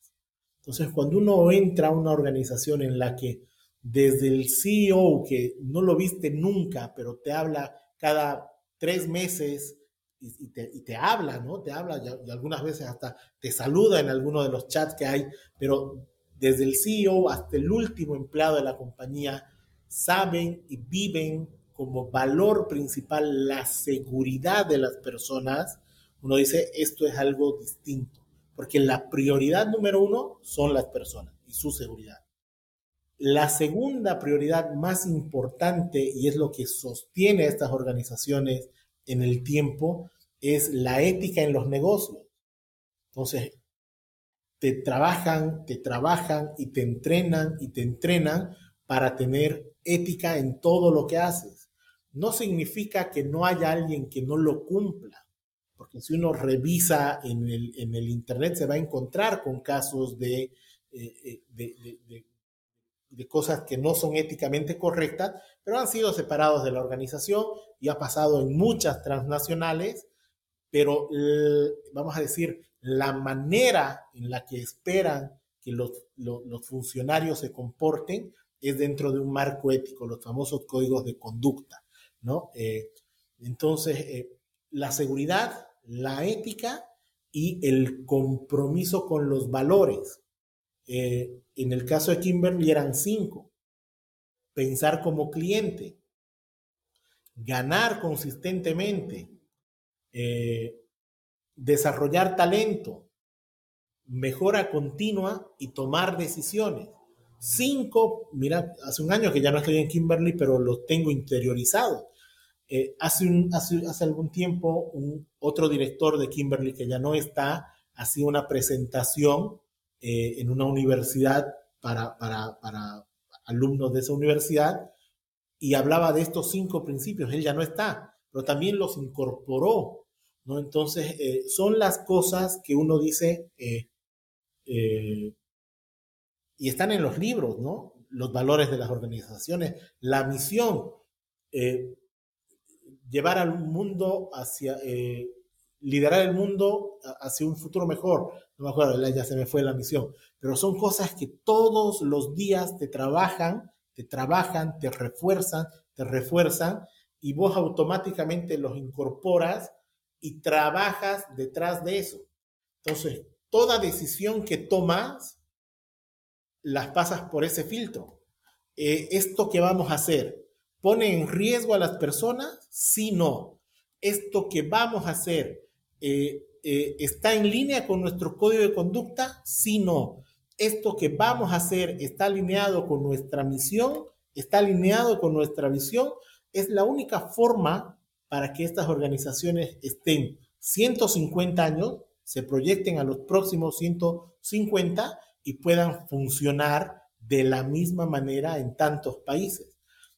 Entonces, cuando uno entra a una organización en la que desde el CEO, que no lo viste nunca, pero te habla cada tres meses y, te, habla, ¿no? Te habla y, algunas veces hasta te saluda en alguno de los chats que hay, pero desde el CEO hasta el último empleado de la compañía saben y viven como valor principal la seguridad de las personas uno dice, esto es algo distinto, porque la prioridad número uno son las personas y su seguridad. La segunda prioridad más importante, y es lo que sostiene a estas organizaciones en el tiempo, es la ética en los negocios. Entonces, te trabajan, te trabajan y te entrenan y te entrenan para tener ética en todo lo que haces. No significa que no haya alguien que no lo cumpla, si uno revisa en el, Internet se va a encontrar con casos de, eh, eh, de cosas que no son éticamente correctas, pero han sido separados de la organización y ha pasado en muchas transnacionales, pero vamos a decir, la manera en la que esperan que los, funcionarios se comporten es dentro de un marco ético, los famosos códigos de conducta, ¿no? Eh, entonces, la seguridad, la ética y el compromiso con los valores. Eh, en el caso de Kimberly eran cinco. Pensar como cliente, ganar consistentemente, eh, desarrollar talento, mejora continua y tomar decisiones. Cinco, mira, hace un año que ya no estoy en Kimberly, pero los tengo interiorizados. Eh, hace, hace, algún tiempo, un, otro director de Kimberly que ya no está, hacía una presentación eh, en una universidad para, para, para, alumnos de esa universidad y hablaba de estos cinco principios. Él ya no está, pero también los incorporó. ¿no? Entonces, eh, son las cosas que uno dice y están en los libros, ¿no? Los valores de las organizaciones, la misión, llevar al mundo hacia liderar el mundo hacia un futuro mejor. No me acuerdo, ya se me fue la misión. Pero son cosas que todos los días te trabajan, te trabajan, te refuerzan, te refuerzan y vos automáticamente los incorporas y trabajas detrás de eso. Entonces, toda decisión que tomas, las pasas por ese filtro. Eh, ¿Esto que vamos a hacer pone en riesgo a las personas? Sí, no. ¿Esto que vamos a hacer eh, eh, ¿está en línea con nuestro código de conducta? Sí, no. ¿Esto que vamos a hacer está alineado con nuestra misión? ¿Está alineado con nuestra visión? Es la única forma para que estas organizaciones estén 150 años, se proyecten a los próximos 150 y puedan funcionar de la misma manera en tantos países.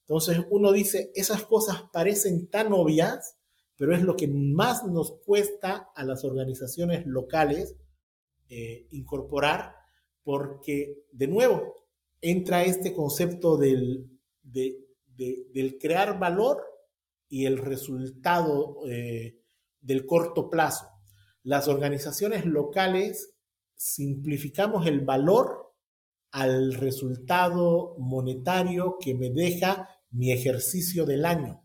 Entonces uno dice, esas cosas parecen tan obvias, pero es lo que más nos cuesta a las organizaciones locales eh, incorporar, porque de nuevo entra este concepto del, del crear valor y el resultado eh, del corto plazo. Las organizaciones locales simplificamos el valor al resultado monetario que me deja mi ejercicio del año.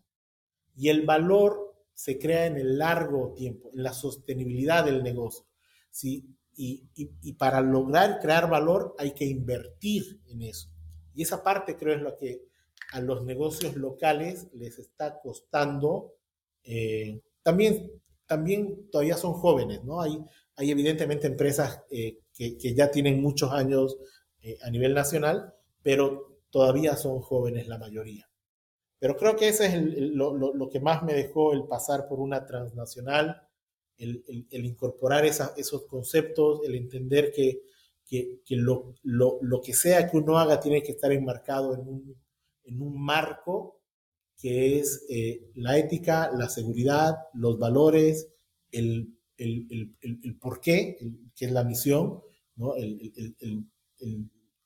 Y el valor se crea en el largo tiempo, en la sostenibilidad del negocio. ¿sí? Y, para lograr crear valor hay que invertir en eso. Y esa parte creo es lo que a los negocios locales les está costando. Eh, también, también todavía son jóvenes, ¿no? Hay, hay evidentemente empresas eh, que, ya tienen muchos años eh, a nivel nacional, pero todavía son jóvenes la mayoría. Pero creo que ese es lo, que más me dejó el pasar por una transnacional, el, incorporar esos conceptos, el entender que, lo, que sea que uno haga tiene que estar enmarcado en un, marco que es eh, la ética, la seguridad, los valores, el, el, por qué, que es la misión, ¿no?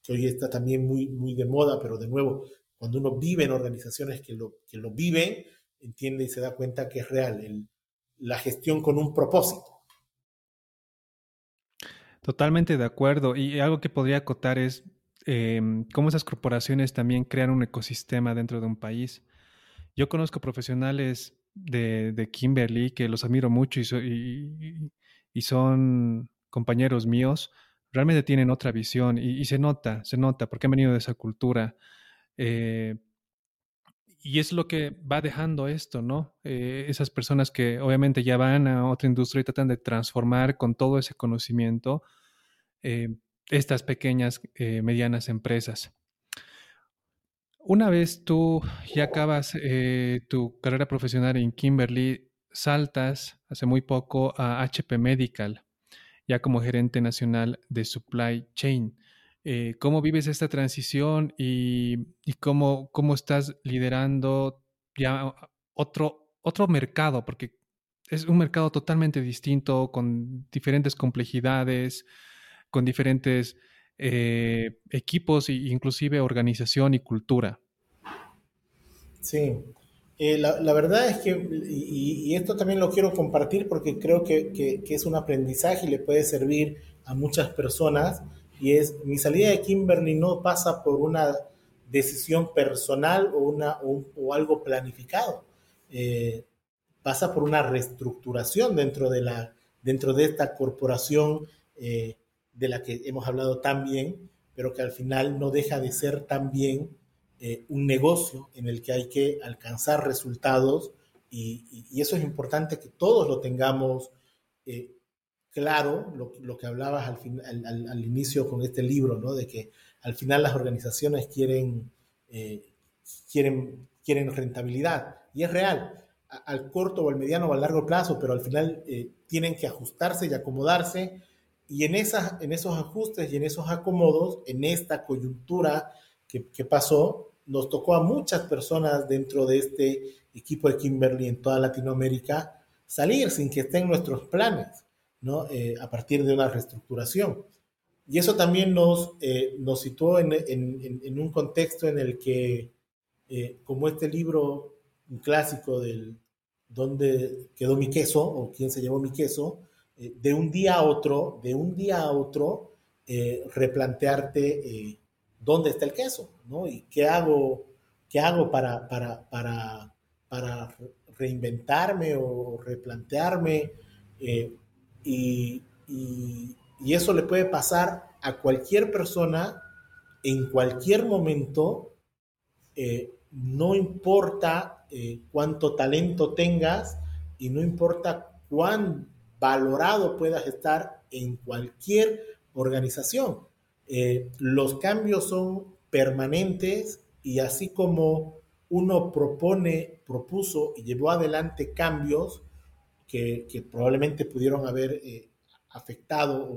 Que hoy está también muy, muy de moda, pero de nuevo, cuando uno vive en organizaciones que lo, que lo viven, entiende y se da cuenta que es real, la gestión con un propósito. Totalmente de acuerdo. Y algo que podría acotar es em, cómo esas corporaciones también crean un ecosistema dentro de un país. Yo conozco profesionales de, Kimberly que los admiro mucho y, y, son compañeros míos. Realmente tienen otra visión y, se nota, se nota porque han venido de esa cultura. Eh, y es lo que va dejando esto, ¿no? Eh, esas personas que obviamente ya van a otra industria y tratan de transformar con todo ese conocimiento eh, estas pequeñas, medianas empresas. Una vez tú ya acabas eh, tu carrera profesional en Kimberly, saltas hace muy poco a HP Medical, ya como gerente nacional de Supply Chain. Eh, ¿Cómo vives esta transición y, cómo, estás liderando ya otro, otro mercado? Porque es un mercado totalmente distinto, con diferentes complejidades, con diferentes eh, equipos e inclusive organización y cultura. Sí, eh, la, verdad es que, y, esto también lo quiero compartir porque creo que, que, es un aprendizaje y le puede servir a muchas personas, y es, mi salida de Kimberly no pasa por una decisión personal o, una, o, algo planificado, eh, pasa por una reestructuración dentro de, la, dentro de esta corporación eh, de la que hemos hablado tan bien, pero que al final no deja de ser también eh, un negocio en el que hay que alcanzar resultados y, eso es importante que todos lo tengamos eh, claro, lo, que hablabas al, al, inicio con este libro, ¿no? de que al final las organizaciones quieren, eh, quieren, quieren rentabilidad y es real al corto o al mediano o al largo plazo, pero al final tienen que ajustarse y acomodarse y en, esas, en esos ajustes y en esos acomodos, en esta coyuntura que, que, pasó, nos tocó a muchas personas dentro de este equipo de Kimberly en toda Latinoamérica salir sin que estén nuestros planes, ¿no? Eh, a partir de una reestructuración. Y eso también nos, eh, nos situó en, en, en, un contexto en el que, eh, como este libro, un clásico del ¿Dónde quedó mi queso? o ¿Quién se llevó mi queso? Eh, de un día a otro, de un día a otro, eh, replantearte eh, dónde está el queso, ¿no? Y qué hago, qué hago para, para, para, para reinventarme o replantearme. Y, y, y, eso le puede pasar a cualquier persona en cualquier momento, no importa cuánto talento tengas y no importa cuán valorado puedas estar en cualquier organización. Eh, los cambios son permanentes y así como uno propone, propuso y llevó adelante cambios que, probablemente pudieron haber eh, afectado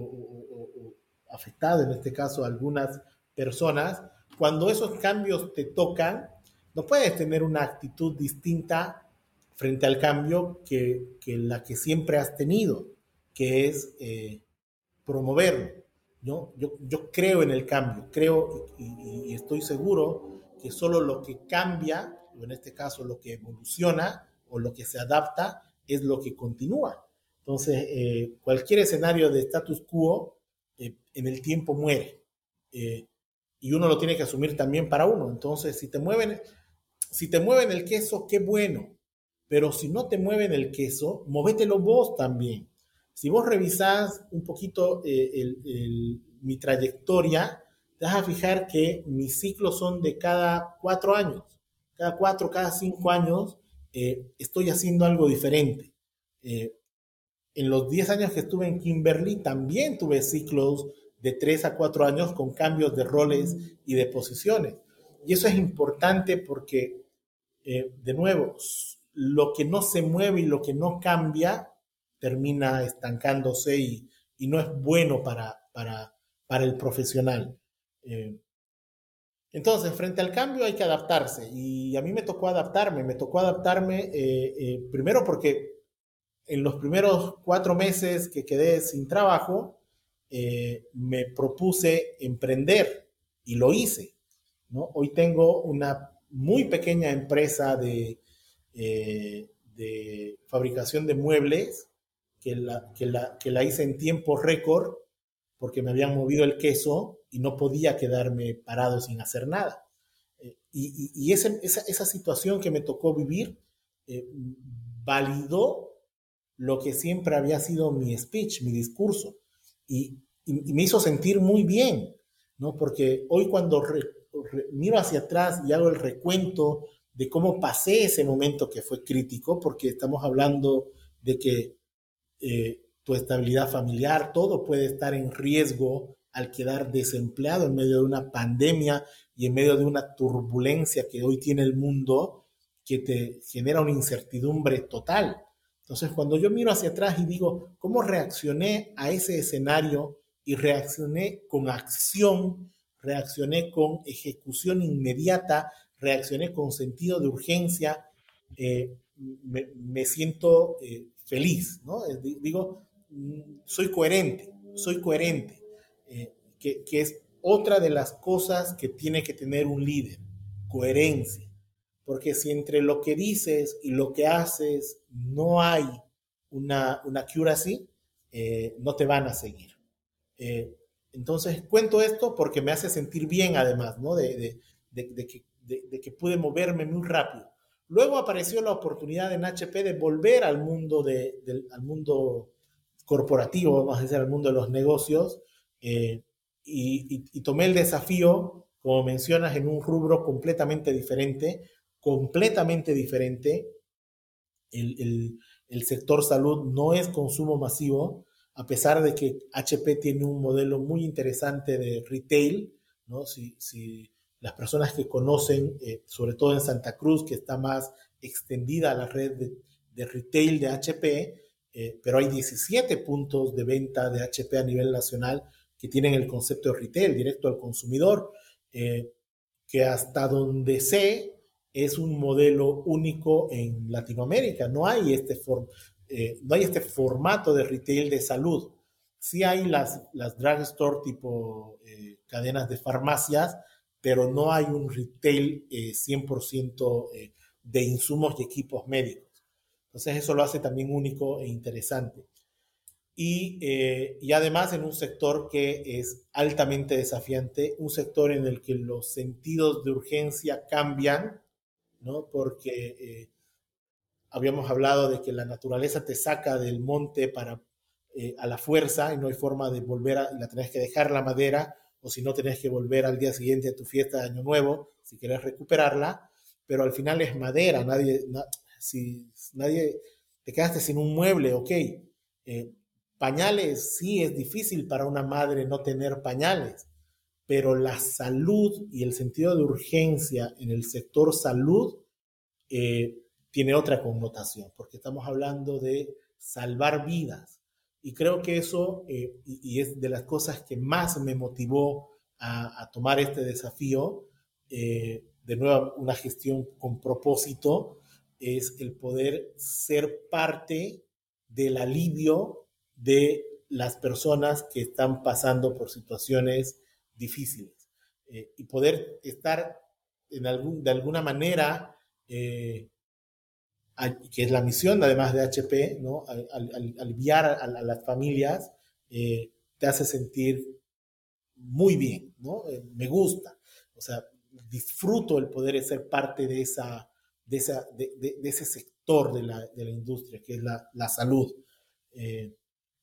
afectado en este caso a algunas personas, cuando esos cambios te tocan, no puedes tener una actitud distinta frente al cambio que, la que siempre has tenido, que es eh, promoverlo. Yo, yo creo en el cambio, creo y, estoy seguro que solo lo que cambia, o en este caso lo que evoluciona o lo que se adapta, es lo que continúa. Entonces, eh, cualquier escenario de status quo eh, en el tiempo muere. y uno lo tiene que asumir también para uno. Entonces, si te mueven, si te mueven el queso, qué bueno. Pero si no te mueven el queso, movételo vos también. Si vos revisás un poquito eh, mi trayectoria, te vas a fijar que mis ciclos son de cada cuatro años. Cada cuatro, cada cinco años eh, estoy haciendo algo diferente. Eh, en los diez años que estuve en Kimberly también tuve ciclos de tres a cuatro años con cambios de roles y de posiciones. Y eso es importante porque, de nuevo, lo que no se mueve y lo que no cambia termina estancándose y, no es bueno para, para, para el profesional. Eh, entonces, frente al cambio hay que adaptarse y a mí me tocó adaptarme, me tocó adaptarme eh, eh, primero porque en los primeros cuatro meses que quedé sin trabajo, me propuse emprender y lo hice. ¿no? Hoy tengo una muy pequeña empresa de, de fabricación de muebles, que la, que, la, que la hice en tiempo récord, porque me habían movido el queso y no podía quedarme parado sin hacer nada. Eh, y, y, esa, esa, situación que me tocó vivir eh, validó lo que siempre había sido mi speech, mi discurso, y, y me hizo sentir muy bien, ¿no? Porque hoy cuando miro hacia atrás y hago el recuento de cómo pasé ese momento que fue crítico, porque estamos hablando de que eh, tu estabilidad familiar, todo puede estar en riesgo al quedar desempleado en medio de una pandemia y en medio de una turbulencia que hoy tiene el mundo, que te genera una incertidumbre total. Entonces, cuando yo miro hacia atrás y digo, ¿cómo reaccioné a ese escenario? Y reaccioné con acción, reaccioné con ejecución inmediata, reaccioné con sentido de urgencia, eh, me, siento eh, feliz, ¿no? Digo, mm, soy coherente, soy coherente, eh, que, que es otra de las cosas que tiene que tener un líder, coherencia. Porque si entre lo que dices y lo que haces no hay una, una accuracy, eh, no te van a seguir. Eh, entonces, cuento esto porque me hace sentir bien, además, ¿no? De, que, de, que, pude moverme muy rápido. Luego apareció la oportunidad en HP de volver al mundo, del, al mundo corporativo, vamos a decir, al mundo de los negocios, eh, y, tomé el desafío, como mencionas, en un rubro completamente diferente, completamente diferente. El, sector salud no es consumo masivo, a pesar de que HP tiene un modelo muy interesante de retail, ¿no? Si, las personas que conocen, eh, sobre todo en Santa Cruz, que está más extendida la red de, retail de HP, eh, pero hay 17 puntos de venta de HP a nivel nacional que tienen el concepto de retail, directo al consumidor, eh, que hasta donde sé, es un modelo único en Latinoamérica. No hay este, eh, no hay este formato de retail de salud. Sí hay las, las drugstore tipo eh, cadenas de farmacias, pero no hay un retail 100% eh, de insumos y equipos médicos. Entonces eso lo hace también único e interesante. Y, y, además en un sector que es altamente desafiante, un sector en el que los sentidos de urgencia cambian ¿no? Porque eh, habíamos hablado de que la naturaleza te saca del monte para, eh, a la fuerza y no hay forma de volver a, la tenés que dejar la madera o si no tenés que volver al día siguiente a tu fiesta de Año Nuevo si querés recuperarla, pero al final es madera, nadie, si nadie, te quedaste sin un mueble, ok. Eh, pañales, sí, es difícil para una madre no tener pañales, pero la salud y el sentido de urgencia en el sector salud eh, tiene otra connotación, porque estamos hablando de salvar vidas. Y creo que eso, eh, y, es de las cosas que más me motivó a, tomar este desafío, eh, de nuevo una gestión con propósito, es el poder ser parte del alivio de las personas que están pasando por situaciones difíciles. Eh, y poder estar en algún, de alguna manera, que es la misión además de HP, ¿no? al, aliviar a, las familias, eh, te hace sentir muy bien, ¿no? me gusta, o sea, disfruto el poder ser parte de, esa, de, esa, de, de, ese sector de la, de la, industria, que es la, la salud.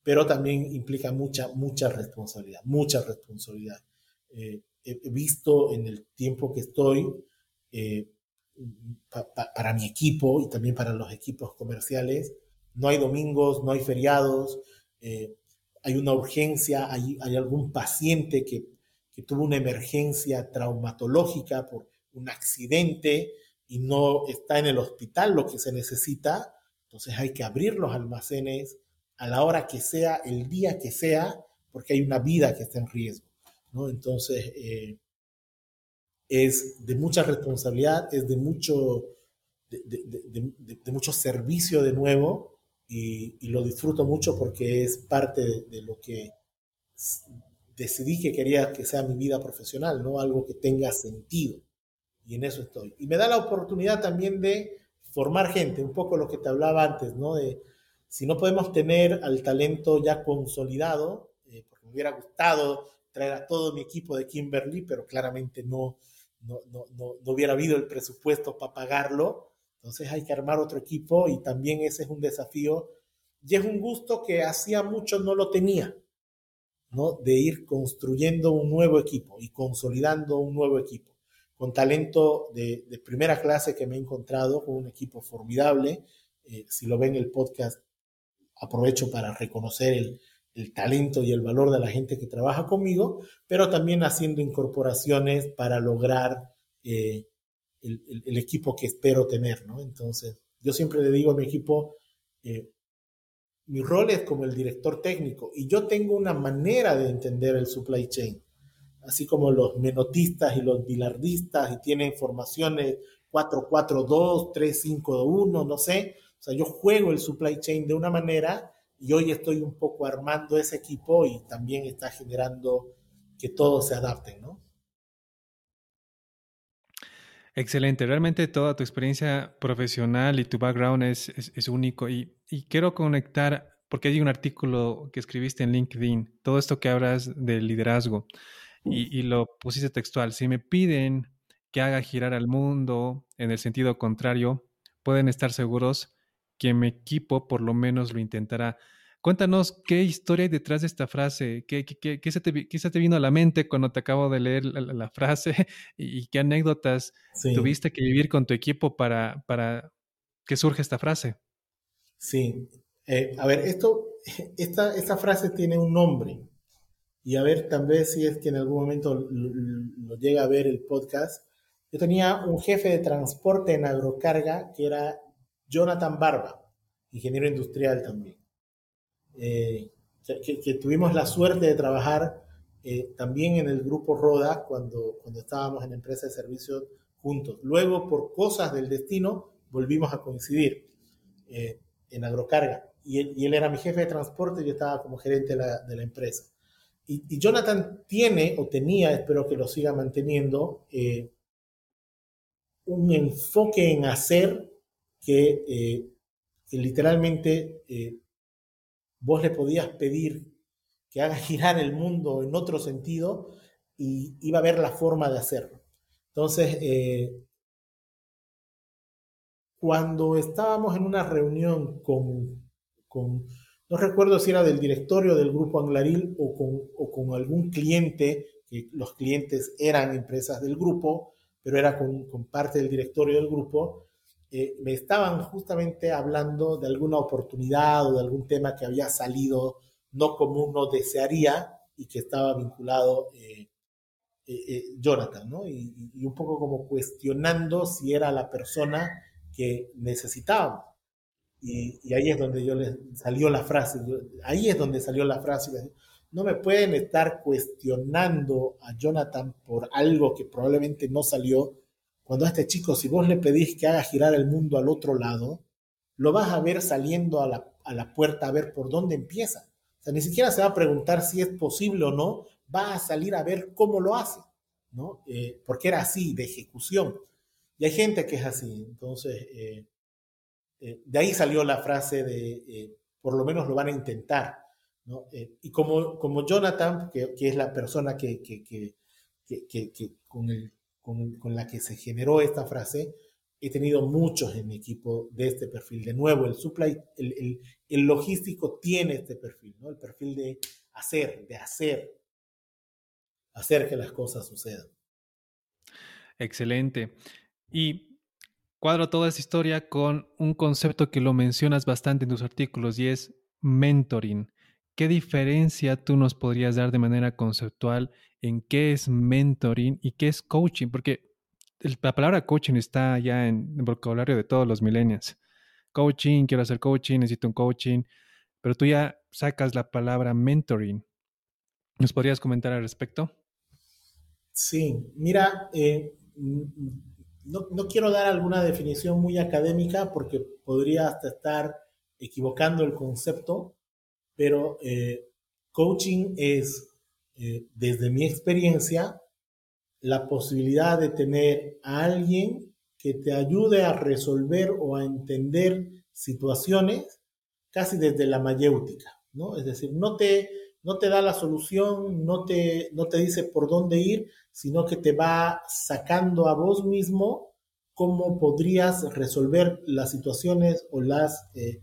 pero también implica mucha, mucha responsabilidad, mucha responsabilidad. Eh, he visto en el tiempo que estoy eh, para mi equipo y también para los equipos comerciales. No hay domingos, no hay feriados, eh, hay una urgencia, hay, hay algún paciente que, que, tuvo una emergencia traumatológica por un accidente y no está en el hospital lo que se necesita. Entonces hay que abrir los almacenes a la hora que sea, el día que sea, porque hay una vida que está en riesgo. Entonces, eh, es de mucha responsabilidad, es de mucho, de, mucho servicio de nuevo y, lo disfruto mucho porque es parte de, lo que decidí que quería que sea mi vida profesional, ¿no? Algo que tenga sentido. Y en eso estoy. Y me da la oportunidad también de formar gente, un poco lo que te hablaba antes, ¿no? De si no podemos tener al talento ya consolidado, eh, porque me hubiera gustado traer a todo mi equipo de Kimberly, pero claramente no, no, no, hubiera habido el presupuesto para pagarlo. Entonces hay que armar otro equipo y también ese es un desafío y es un gusto que hacía mucho no lo tenía, ¿no? De ir construyendo un nuevo equipo y consolidando un nuevo equipo con talento de, de primera clase que me he encontrado, con un equipo formidable. Eh, si lo ven el podcast, aprovecho para reconocer el, el talento y el valor de la gente que trabaja conmigo, pero también haciendo incorporaciones para lograr eh, el, equipo que espero tener, ¿no? Entonces, yo siempre le digo a mi equipo, eh, mi rol es como el director técnico y yo tengo una manera de entender el supply chain, así como los menotistas y los bilardistas y tienen formaciones 442, 351, no sé. O sea, yo juego el supply chain de una manera y hoy estoy un poco armando ese equipo y también está generando que todos se adapten, ¿no? Excelente, realmente toda tu experiencia profesional y tu background es, es, único y, y, quiero conectar, porque hay un artículo que escribiste en LinkedIn, todo esto que hablas del liderazgo y, y lo pusiste textual, si me piden que haga girar al mundo en el sentido contrario, pueden estar seguros que mi equipo por lo menos lo intentará. Cuéntanos qué historia hay detrás de esta frase, qué, qué, se, te, vino a la mente cuando te acabo de leer la, frase <laughs> y, qué anécdotas tuviste que vivir con tu equipo para, para que surja esta frase. Sí, eh, a ver, esto, <laughs> esta, esta frase tiene un nombre y a ver, tal vez si es que en algún momento lo llega a ver el podcast. Yo tenía un jefe de transporte en agrocarga que era Jonathan Barba, ingeniero industrial también, eh, que, tuvimos la suerte de trabajar eh, también en el grupo Roda cuando, cuando estábamos en empresa de servicios juntos. Luego, por cosas del destino, volvimos a coincidir eh, en agrocarga. Y él, era mi jefe de transporte y yo estaba como gerente de la, empresa. Y, Jonathan tiene o tenía, espero que lo siga manteniendo, un enfoque en hacer que, literalmente vos le podías pedir que haga girar el mundo en otro sentido y iba a ver la forma de hacerlo. Entonces, eh, cuando estábamos en una reunión con, no recuerdo si era del directorio del grupo Anglaril o con, o con algún cliente, que los clientes eran empresas del grupo, pero era con, con parte del directorio del grupo, eh, me estaban justamente hablando de alguna oportunidad o de algún tema que había salido no como uno desearía y que estaba vinculado eh, eh, Jonathan, ¿no? Y, un poco como cuestionando si era la persona que necesitábamos. Y, ahí es donde yo le salió la frase, ahí es donde salió la frase, no me pueden estar cuestionando a Jonathan por algo que probablemente no salió cuando a este chico, si vos le pedís que haga girar el mundo al otro lado, lo vas a ver saliendo a la, puerta a ver por dónde empieza. O sea, ni siquiera se va a preguntar si es posible o no, va a salir a ver cómo lo hace, ¿no? Eh, porque era así, de ejecución. Y hay gente que es así. Entonces, eh, eh, de ahí salió la frase de, por lo menos lo van a intentar, ¿no? y como, como Jonathan, que, es la persona que, que, que, que con el con, la que se generó esta frase, he tenido muchos en mi equipo de este perfil. De nuevo, el supply, el, el, logístico tiene este perfil, ¿no? El perfil de hacer, de hacer, hacer que las cosas sucedan. Excelente. Y cuadro toda esta historia con un concepto que lo mencionas bastante en tus artículos y es mentoring. ¿Qué diferencia tú nos podrías dar de manera conceptual en qué es mentoring y qué es coaching? Porque la palabra coaching está ya en el vocabulario de todos los millennials. Coaching, quiero hacer coaching, necesito un coaching, pero tú ya sacas la palabra mentoring. ¿Nos podrías comentar al respecto? Sí, mira, eh, no, no, quiero dar alguna definición muy académica porque podría hasta estar equivocando el concepto, pero eh, coaching es, eh, desde mi experiencia, la posibilidad de tener a alguien que te ayude a resolver o a entender situaciones casi desde la mayéutica, ¿no? Es decir, no te, no te da la solución, no te, no te dice por dónde ir, sino que te va sacando a vos mismo cómo podrías resolver las situaciones o las eh,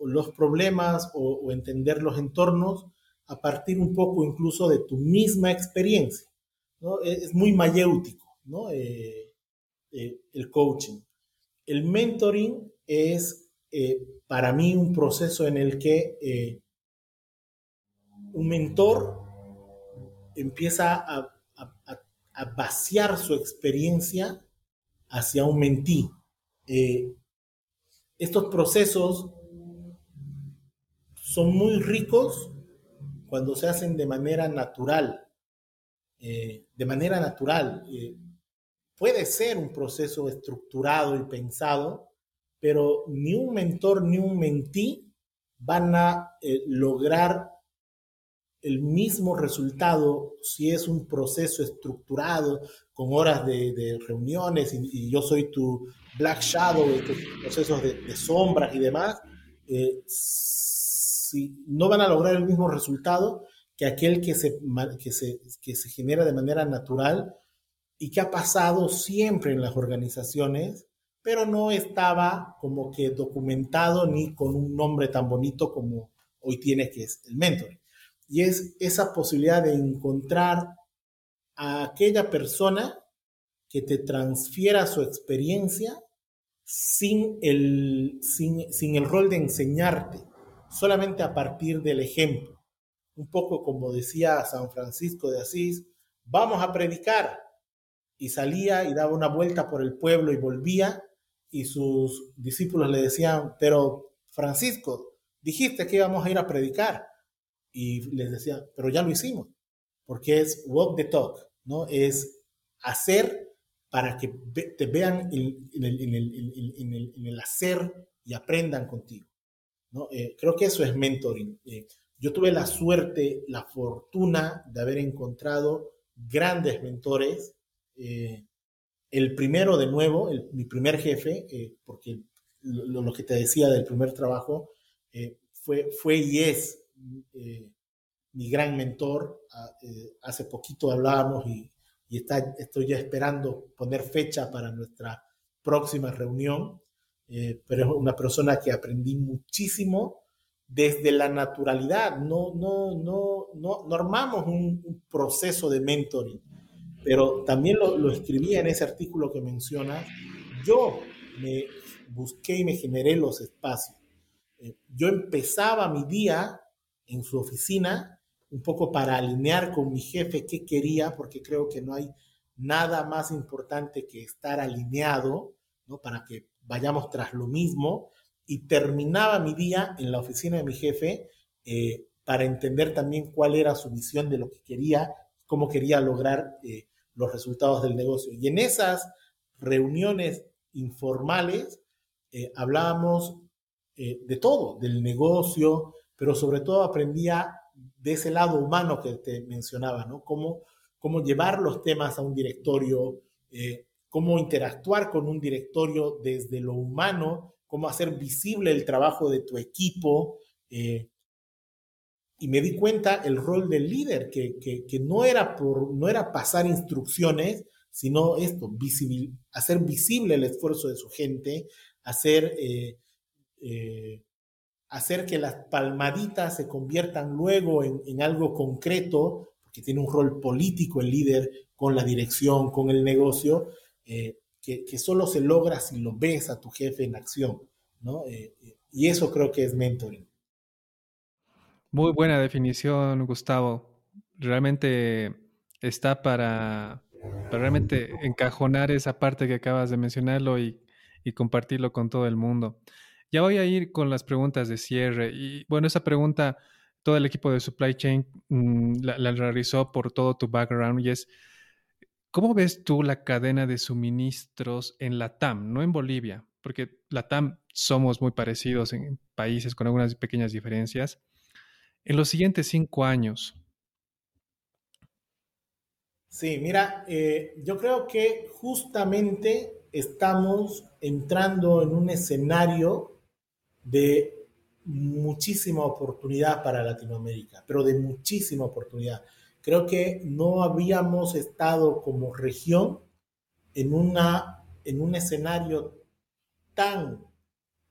los problemas o, entender los entornos a partir un poco incluso de tu misma experiencia. ¿no? Es, muy mayéutico ¿no? Eh, eh, el coaching. El mentoring es eh, para mí un proceso en el que un mentor empieza a, vaciar su experiencia hacia un mentí. Estos procesos son muy ricos cuando se hacen de manera natural. Eh, de manera natural. Eh, puede ser un proceso estructurado y pensado, pero ni un mentor ni un mentí van a eh, lograr el mismo resultado si es un proceso estructurado con horas de, reuniones y, yo soy tu black shadow, estos procesos de, sombras y demás, si no van a lograr el mismo resultado que aquel que se, que se, que se genera de manera natural y que ha pasado siempre en las organizaciones, pero no estaba como que documentado ni con un nombre tan bonito como hoy tiene que es el mentor. Y es esa posibilidad de encontrar a aquella persona que te transfiera su experiencia sin el, sin, sin el rol de enseñarte, solamente a partir del ejemplo. Un poco como decía San Francisco de Asís, vamos a predicar. Y salía y daba una vuelta por el pueblo y volvía y sus discípulos le decían, pero Francisco, dijiste que íbamos a ir a predicar. Y les decía, pero ya lo hicimos, porque es walk the talk, ¿no? Es hacer para que te vean en, el, hacer y aprendan contigo. ¿No? Eh, creo que eso es mentoring. Eh, yo tuve la suerte, la fortuna de haber encontrado grandes mentores. Eh, el primero, de nuevo, mi primer jefe, porque lo, que te decía del primer trabajo, fue, fue y es mi gran mentor. Ah, hace poquito hablábamos y, y estoy ya esperando poner fecha para nuestra próxima reunión. Eh, pero es una persona que aprendí muchísimo desde la naturalidad. No, no, no, no, normamos un, proceso de mentoring, pero también lo, lo escribía en ese artículo que mencionas. Yo me busqué y me generé los espacios. Eh, yo empezaba mi día en su oficina un poco para alinear con mi jefe qué quería, porque creo que no hay nada más importante que estar alineado, ¿no? Para que vayamos tras lo mismo y terminaba mi día en la oficina de mi jefe eh, para entender también cuál era su visión de lo que quería, cómo quería lograr eh, los resultados del negocio. Y en esas reuniones informales eh, hablábamos de todo, del negocio, pero sobre todo aprendía de ese lado humano que te mencionaba, ¿no? Cómo, cómo llevar los temas a un directorio, cómo interactuar con un directorio desde lo humano, cómo hacer visible el trabajo de tu equipo. Eh, y me di cuenta el rol del líder, que, no, era por, no era pasar instrucciones, sino esto, hacer visible el esfuerzo de su gente, hacer, eh, eh, hacer que las palmaditas se conviertan luego en, en algo concreto, porque tiene un rol político el líder con la dirección, con el negocio, eh, que, solo se logra si lo ves a tu jefe en acción, ¿no? Eh, eh, y eso creo que es mentoring. Muy buena definición, Gustavo. Realmente está para, realmente encajonar esa parte que acabas de mencionarlo y, compartirlo con todo el mundo. Ya voy a ir con las preguntas de cierre. Y bueno, esa pregunta todo el equipo de Supply Chain mm, la, realizó por todo tu background y es, ¿Cómo ves tú la cadena de suministros en la TAM, no en Bolivia? Porque la TAM somos muy parecidos en países con algunas pequeñas diferencias. En los siguientes cinco años. Sí, mira, eh, yo creo que justamente estamos entrando en un escenario de muchísima oportunidad para Latinoamérica, pero de muchísima oportunidad. Creo que no habíamos estado como región en, una, en un escenario tan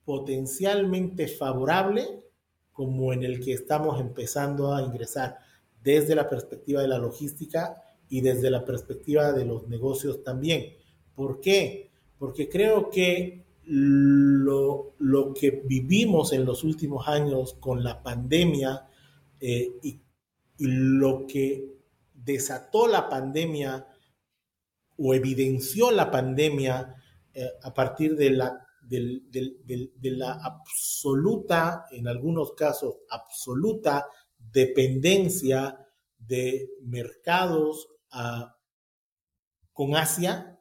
potencialmente favorable como en el que estamos empezando a ingresar desde la perspectiva de la logística y desde la perspectiva de los negocios también. ¿Por qué? Porque creo que lo, lo que vivimos en los últimos años con la pandemia eh, y lo que desató la pandemia o evidenció la pandemia eh, a partir de la, de la absoluta, en algunos casos, absoluta dependencia de mercados con Asia,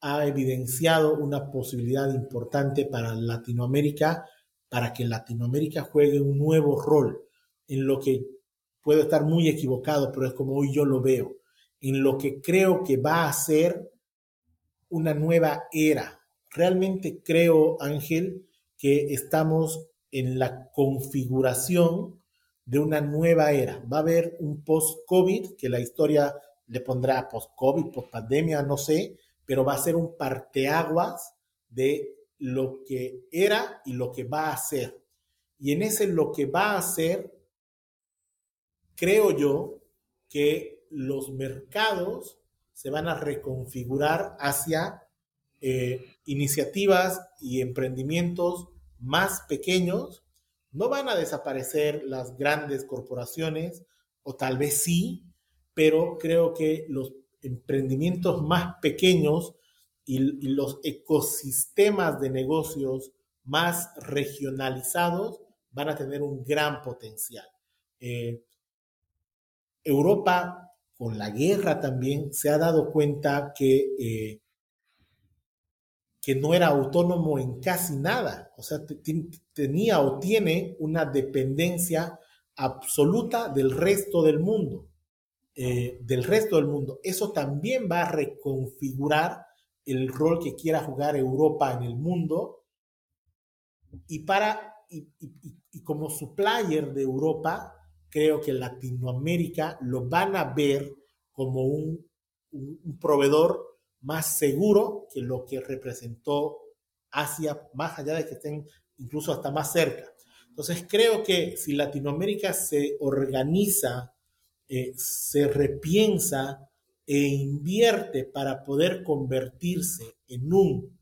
ha evidenciado una posibilidad importante para Latinoamérica, para que Latinoamérica juegue un nuevo rol en lo que puedo estar muy equivocado, pero es como hoy yo lo veo, en lo que creo que va a ser una nueva era. Realmente creo, Ángel, que estamos en la configuración de una nueva era. Va a haber un post-COVID, que la historia le pondrá post-COVID, post-pandemia, no sé, pero va a ser un parteaguas de lo que era y lo que va a ser. Y en ese lo que va a ser, creo yo que los mercados se van a reconfigurar hacia eh, iniciativas y emprendimientos más pequeños. No van a desaparecer las grandes corporaciones, o tal vez sí, pero creo que los emprendimientos más pequeños y, los ecosistemas de negocios más regionalizados van a tener un gran potencial. Eh, Europa, con la guerra también, se ha dado cuenta que, eh, que no era autónomo en casi nada. O sea, tenía o tiene una dependencia absoluta del resto del mundo. Eh, del resto del mundo. Eso también va a reconfigurar el rol que quiera jugar Europa en el mundo. Y, para, y, como supplier de Europa, creo que Latinoamérica lo van a ver como un, un proveedor más seguro que lo que representó Asia, más allá de que estén incluso hasta más cerca. Entonces creo que si Latinoamérica se organiza eh, se repiensa e invierte para poder convertirse en un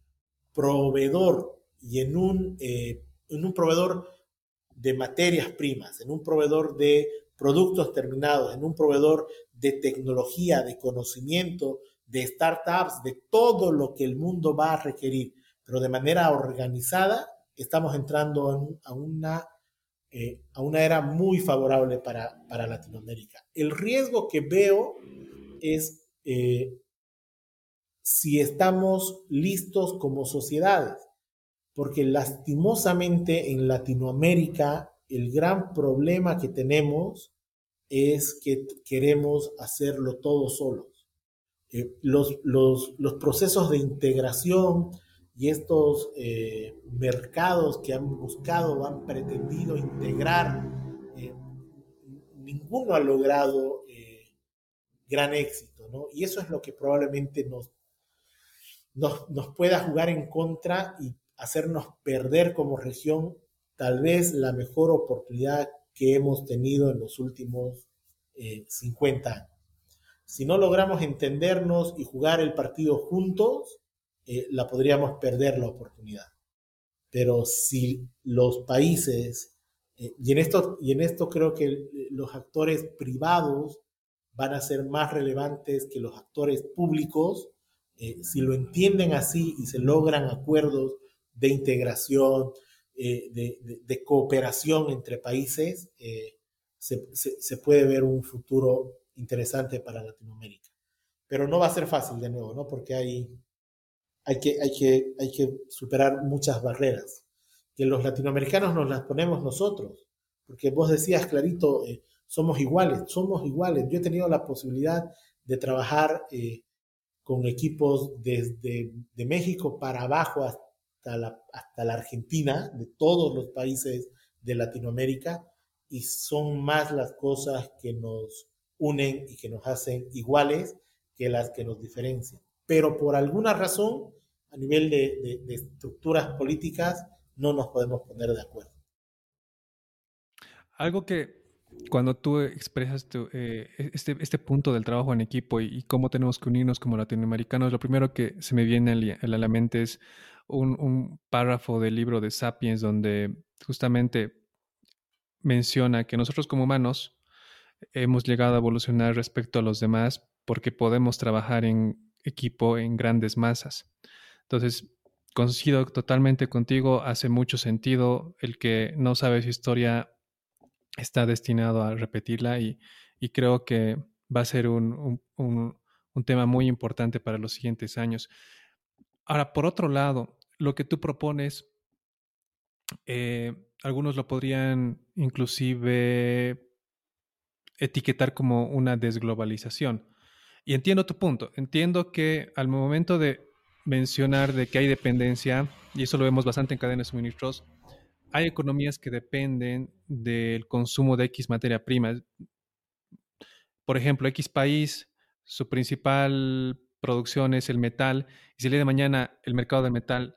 proveedor y en un, eh, en un proveedor de materias primas, en un proveedor de productos terminados, en un proveedor de tecnología, de conocimiento, de startups, de todo lo que el mundo va a requerir, pero de manera organizada, estamos entrando a una eh, a una era muy favorable para, Latinoamérica. El riesgo que veo es eh, si estamos listos como sociedades, porque lastimosamente en Latinoamérica el gran problema que tenemos es que queremos hacerlo todo solos. Eh, los, los procesos de integración, y estos eh, mercados que han buscado han pretendido integrar, eh, ninguno ha logrado gran éxito, ¿no? Y eso es lo que probablemente nos, nos, nos, pueda jugar en contra y hacernos perder como región tal vez la mejor oportunidad que hemos tenido en los últimos 50 años. Si no logramos entendernos y jugar el partido juntos, eh, la podríamos perder la oportunidad. Pero si los países, eh, y, en esto, y en esto creo que los actores privados van a ser más relevantes que los actores públicos, eh, si lo entienden así y se logran acuerdos de integración, de, cooperación entre países, se, se, puede ver un futuro interesante para Latinoamérica. Pero no va a ser fácil de nuevo, ¿no? Porque hay, hay que, hay que, hay que superar muchas barreras, que los latinoamericanos nos las ponemos nosotros, porque vos decías clarito, eh, somos iguales, somos iguales. Yo he tenido la posibilidad de trabajar eh, con equipos desde de México para abajo hasta hasta la Argentina, de todos los países de Latinoamérica, y son más las cosas que nos unen y que nos hacen iguales que las que nos diferencian. Pero por alguna razón a nivel de, estructuras políticas no nos podemos poner de acuerdo. Algo que cuando tú expresas eh, este, este, punto del trabajo en equipo y, cómo tenemos que unirnos como latinoamericanos, lo primero que se me viene a la mente es un, un, párrafo del libro de Sapiens donde justamente menciona que nosotros como humanos hemos llegado a evolucionar respecto a los demás porque podemos trabajar en equipo en grandes masas. Entonces, coincido totalmente contigo, hace mucho sentido el que no sabe su historia está destinado a repetirla y, creo que va a ser un, tema muy importante para los siguientes años. Ahora, por otro lado, lo que tú propones, eh, algunos lo podrían inclusive etiquetar como una desglobalización. Y entiendo tu punto. Entiendo que al momento de mencionar de que hay dependencia, y eso lo vemos bastante en cadenas de suministros, hay economías que dependen del consumo de X materia prima. Por ejemplo, X país, su principal producción es el metal, y si el de mañana el mercado de metal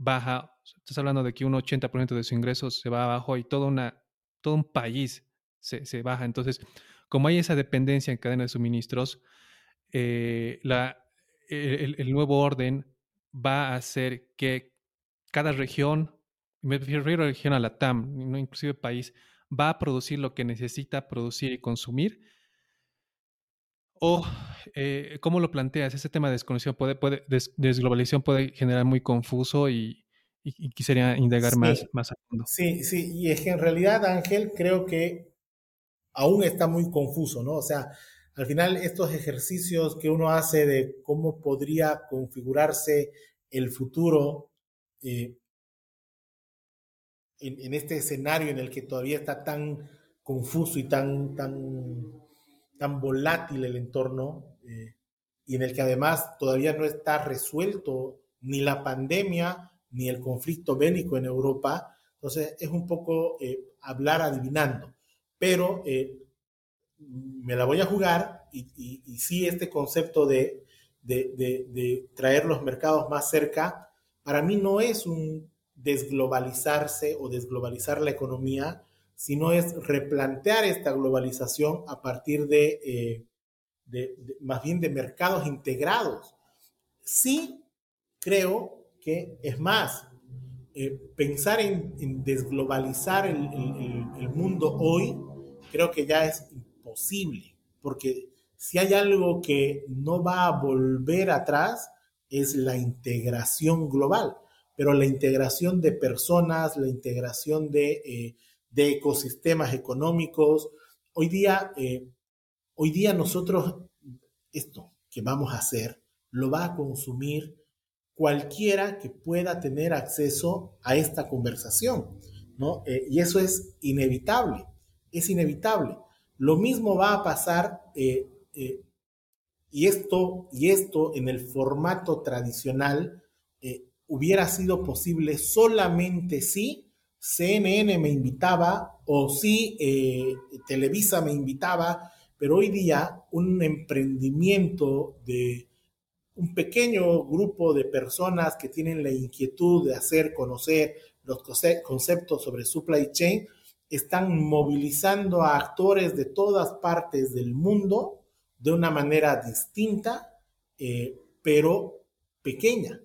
baja, estás hablando de que un 80% de sus ingresos se va abajo y todo, una, todo un país se, se baja. Entonces, como hay esa dependencia en cadena de suministros, eh, la, el, nuevo orden va a hacer que cada región, me refiero a región a la TAM, inclusive país, va a producir lo que necesita producir y consumir. ¿O eh, cómo lo planteas? Ese tema de desconexión puede, puede desglobalización puede generar muy confuso y, quisiera indagar más, más a fondo. Sí, sí, y es que en realidad, Ángel, creo que aún está muy confuso, ¿no? O sea, al final, estos ejercicios que uno hace de cómo podría configurarse el futuro eh, en, este escenario en el que todavía está tan confuso y tan, tan, tan volátil el entorno, eh, y en el que además todavía no está resuelto ni la pandemia ni el conflicto bélico en Europa. Entonces, es un poco eh, hablar adivinando. Pero me la voy a jugar y, sí este concepto de, de, traer los mercados más cerca, para mí no es un desglobalizarse o desglobalizar la economía, sino es replantear esta globalización a partir de, eh, más bien de mercados integrados. Sí creo que es más, eh, pensar en, desglobalizar el, mundo hoy, creo que ya es posible, porque si hay algo que no va a volver atrás es la integración global, pero la integración de personas, la integración de, eh, ecosistemas económicos. Hoy día, eh, hoy día nosotros, esto que vamos a hacer, lo va a consumir cualquiera que pueda tener acceso a esta conversación, ¿no? Eh, y eso es inevitable, es inevitable. Lo mismo va a pasar, eh, y, esto, y esto en el formato tradicional hubiera sido posible solamente si CNN me invitaba o si Televisa me invitaba, pero hoy día un emprendimiento de un pequeño grupo de personas que tienen la inquietud de hacer conocer los conceptos sobre supply chain, están movilizando a actores de todas partes del mundo de una manera distinta, eh, pero pequeña.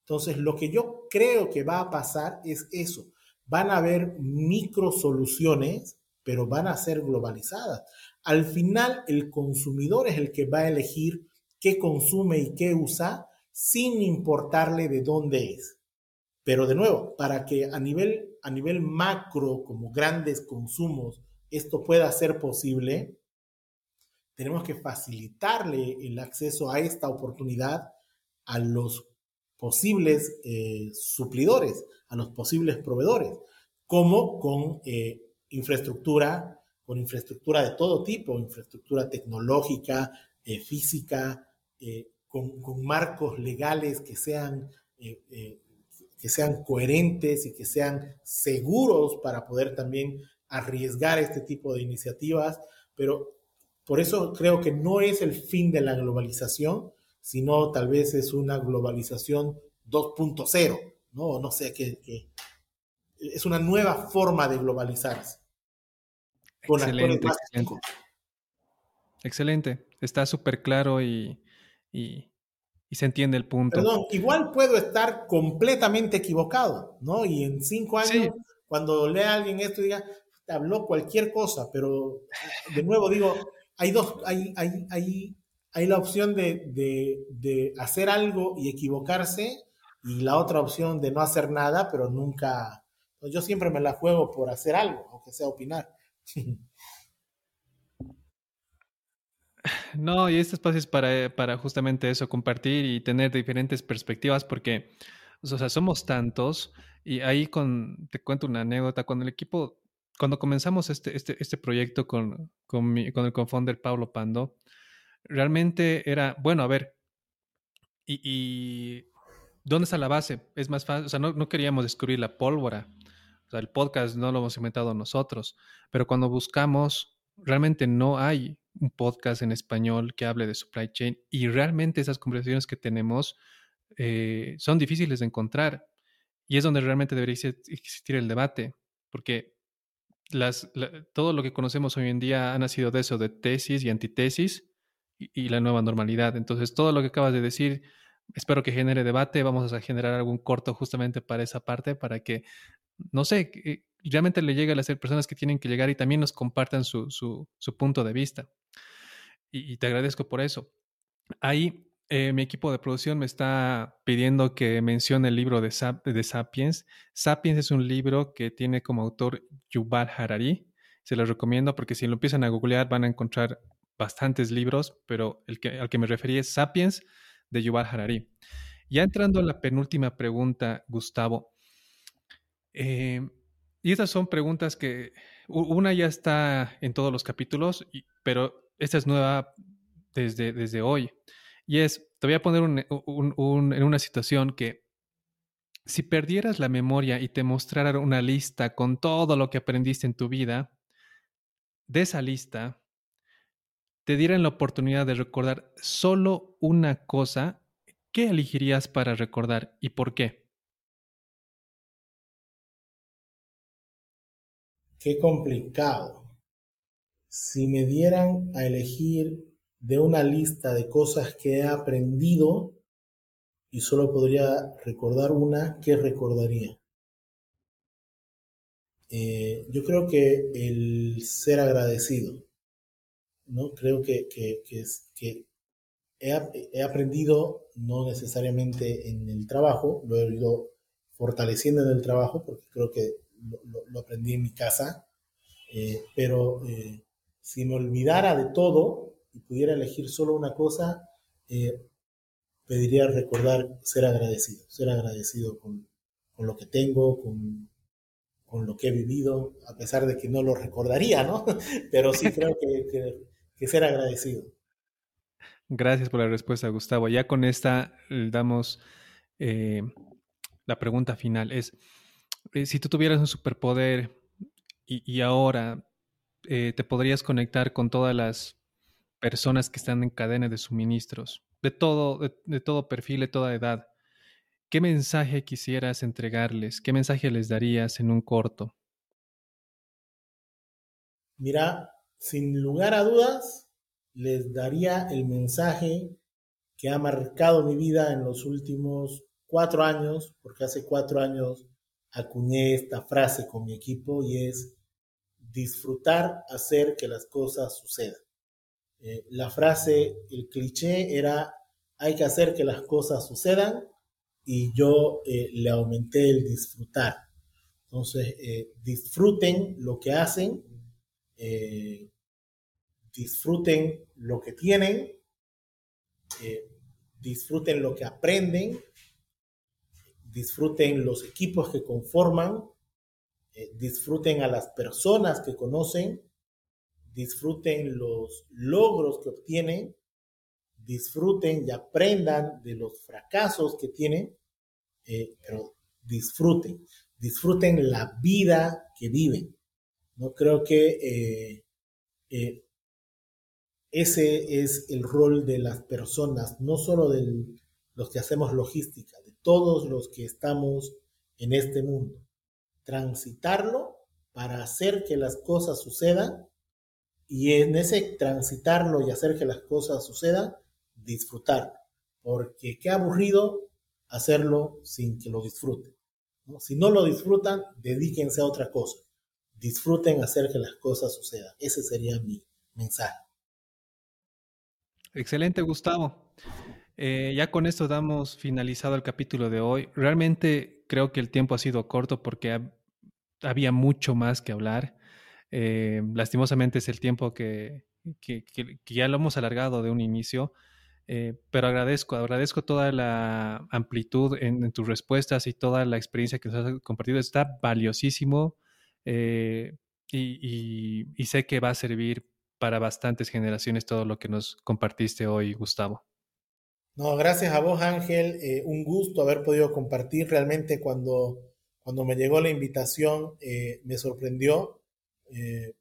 Entonces, lo que yo creo que va a pasar es eso. Van a haber micro soluciones, pero van a ser globalizadas. Al final, el consumidor es el que va a elegir qué consume y qué usa sin importarle de dónde es. Pero de nuevo, para que a nivel a nivel macro, como grandes consumos, esto pueda ser posible, tenemos que facilitarle el acceso a esta oportunidad a los posibles eh, suplidores, a los posibles proveedores, como con eh, infraestructura, con infraestructura de todo tipo, infraestructura tecnológica, eh, física, con, con, marcos legales que sean que sean coherentes y que sean seguros para poder también arriesgar este tipo de iniciativas, pero por eso creo que no es el fin de la globalización, sino tal vez es una globalización 2.0, ¿no? No sé, qué es una nueva forma de globalizarse. excelente, excelente. excelente. Está súper claro y, y se entiende el punto. Perdón, igual puedo estar completamente equivocado, ¿no? Y en cinco años, cuando lea a alguien esto, diga, habló cualquier cosa, pero de nuevo digo, hay dos, hay, hay, hay, hay la opción de, de, hacer algo y equivocarse y la otra opción de no hacer nada, pero nunca, yo siempre me la juego por hacer algo, aunque sea opinar. <laughs> No, y este espacio es para, para justamente eso, compartir y tener diferentes perspectivas, porque, o sea, somos tantos, y ahí con, te cuento una anécdota, cuando el equipo, cuando comenzamos este, este, este proyecto con, con, con el confounder Pablo Pando, realmente era, bueno, a ver, y, ¿dónde está la base? Es más fácil, o sea, no, no queríamos descubrir la pólvora, o sea, el podcast no lo hemos inventado nosotros, pero cuando buscamos, realmente no hay un podcast en español que hable de supply chain y realmente esas conversaciones que tenemos eh, son difíciles de encontrar y es donde realmente debería existir el debate, porque las, todo lo que conocemos hoy en día ha nacido de eso, de tesis y antitesis y, la nueva normalidad. Entonces, todo lo que acabas de decir, espero que genere debate, vamos a generar algún corto justamente para esa parte, para que, no sé, realmente le llegue a las personas que tienen que llegar y también nos compartan su, su, punto de vista y, te agradezco por eso. Ahí eh, mi equipo de producción me está pidiendo que mencione el libro de, de Sapiens. Sapiens es un libro que tiene como autor Yuval Harari. Se lo recomiendo porque si lo empiezan a googlear van a encontrar bastantes libros, pero el que, al que me referí es Sapiens de Yuval Harari. Ya entrando a la penúltima pregunta, Gustavo. Eh, y estas son preguntas que una ya está en todos los capítulos, pero esta es nueva desde, desde hoy. Y es, te voy a poner en una situación que si perdieras la memoria y te mostrara una lista con todo lo que aprendiste en tu vida, de esa lista, te dieran la oportunidad de recordar solo una cosa, ¿qué elegirías para recordar y por qué? Qué complicado si me dieran a elegir de una lista de cosas que he aprendido y solo podría recordar una, ¿qué recordaría? Eh, yo creo que el ser agradecido, ¿no? Creo que, que, que, he, aprendido, no necesariamente en el trabajo, lo he ido fortaleciendo en el trabajo, porque creo que lo, aprendí en mi casa, eh, pero eh, si me olvidara de todo y pudiera elegir solo una cosa, eh, pediría recordar ser agradecido, ser agradecido con, lo que tengo, con, lo que he vivido, a pesar de que no lo recordaría, ¿no? <laughs> Pero sí creo que, ser agradecido. Gracias por la respuesta, Gustavo. Ya con esta damos eh, la pregunta final. Es, eh, si tú tuvieras un superpoder y ahora eh, te podrías conectar con todas las personas que están en cadena de suministros, de todo, de, todo perfil, de toda edad. ¿Qué mensaje quisieras entregarles? ¿Qué mensaje les darías en un corto? Mira, sin lugar a dudas, les daría el mensaje que ha marcado mi vida en los últimos cuatro años, porque hace cuatro años acuñé esta frase con mi equipo y es, disfrutar hacer que las cosas sucedan. Eh, la frase, el cliché era, hay que hacer que las cosas sucedan y yo eh, le aumenté el disfrutar. Entonces, eh, disfruten lo que hacen, disfruten lo que tienen, disfruten lo que aprenden, disfruten los equipos que conforman eh, disfruten a las personas que conocen, disfruten los logros que obtienen, disfruten y aprendan de los fracasos que tienen, eh, pero disfruten, disfruten la vida que viven. No creo que eh, ese es el rol de las personas, no solo de los que hacemos logística, de todos los que estamos en este mundo transitarlo para hacer que las cosas sucedan y en ese transitarlo y hacer que las cosas sucedan, disfrutar. Porque qué aburrido hacerlo sin que lo disfruten. Si no lo disfrutan, dedíquense a otra cosa. Disfruten hacer que las cosas sucedan. Ese sería mi mensaje. Excelente, Gustavo. Eh, ya con esto damos finalizado el capítulo de hoy. Realmente creo que el tiempo ha sido corto porque había mucho más que hablar. Eh, lastimosamente es el tiempo que, que, ya lo hemos alargado de un inicio, eh, pero agradezco, agradezco toda la amplitud en, tus respuestas y toda la experiencia que nos has compartido. Está valiosísimo y, y sé que va a servir para bastantes generaciones todo lo que nos compartiste hoy, Gustavo. No, gracias a vos, Ángel. Eh, un gusto haber podido compartir. Realmente cuando, cuando me llegó la invitación eh, me sorprendió. Eh,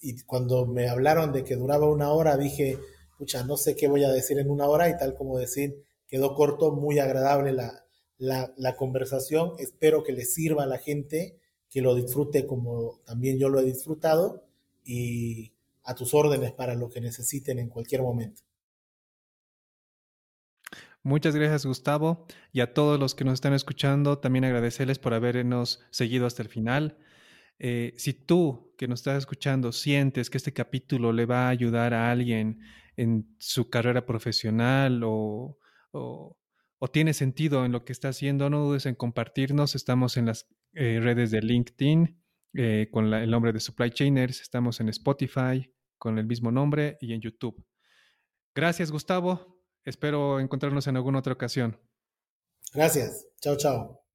y cuando me hablaron de que duraba una hora, dije, pucha, no sé qué voy a decir en una hora y tal como decir, quedó corto, muy agradable la, la, la conversación. Espero que le sirva a la gente, que lo disfrute como también yo lo he disfrutado y a tus órdenes para lo que necesiten en cualquier momento. Muchas gracias Gustavo y a todos los que nos están escuchando, también agradecerles por habernos seguido hasta el final. Eh, si tú que nos estás escuchando sientes que este capítulo le va a ayudar a alguien en su carrera profesional o, tiene sentido en lo que está haciendo, no dudes en compartirnos. Estamos en las eh, redes de LinkedIn eh, con el nombre de Supply Chainers, estamos en Spotify con el mismo nombre y en YouTube. Gracias Gustavo. Espero encontrarnos en alguna otra ocasión. Gracias. Chao, chao.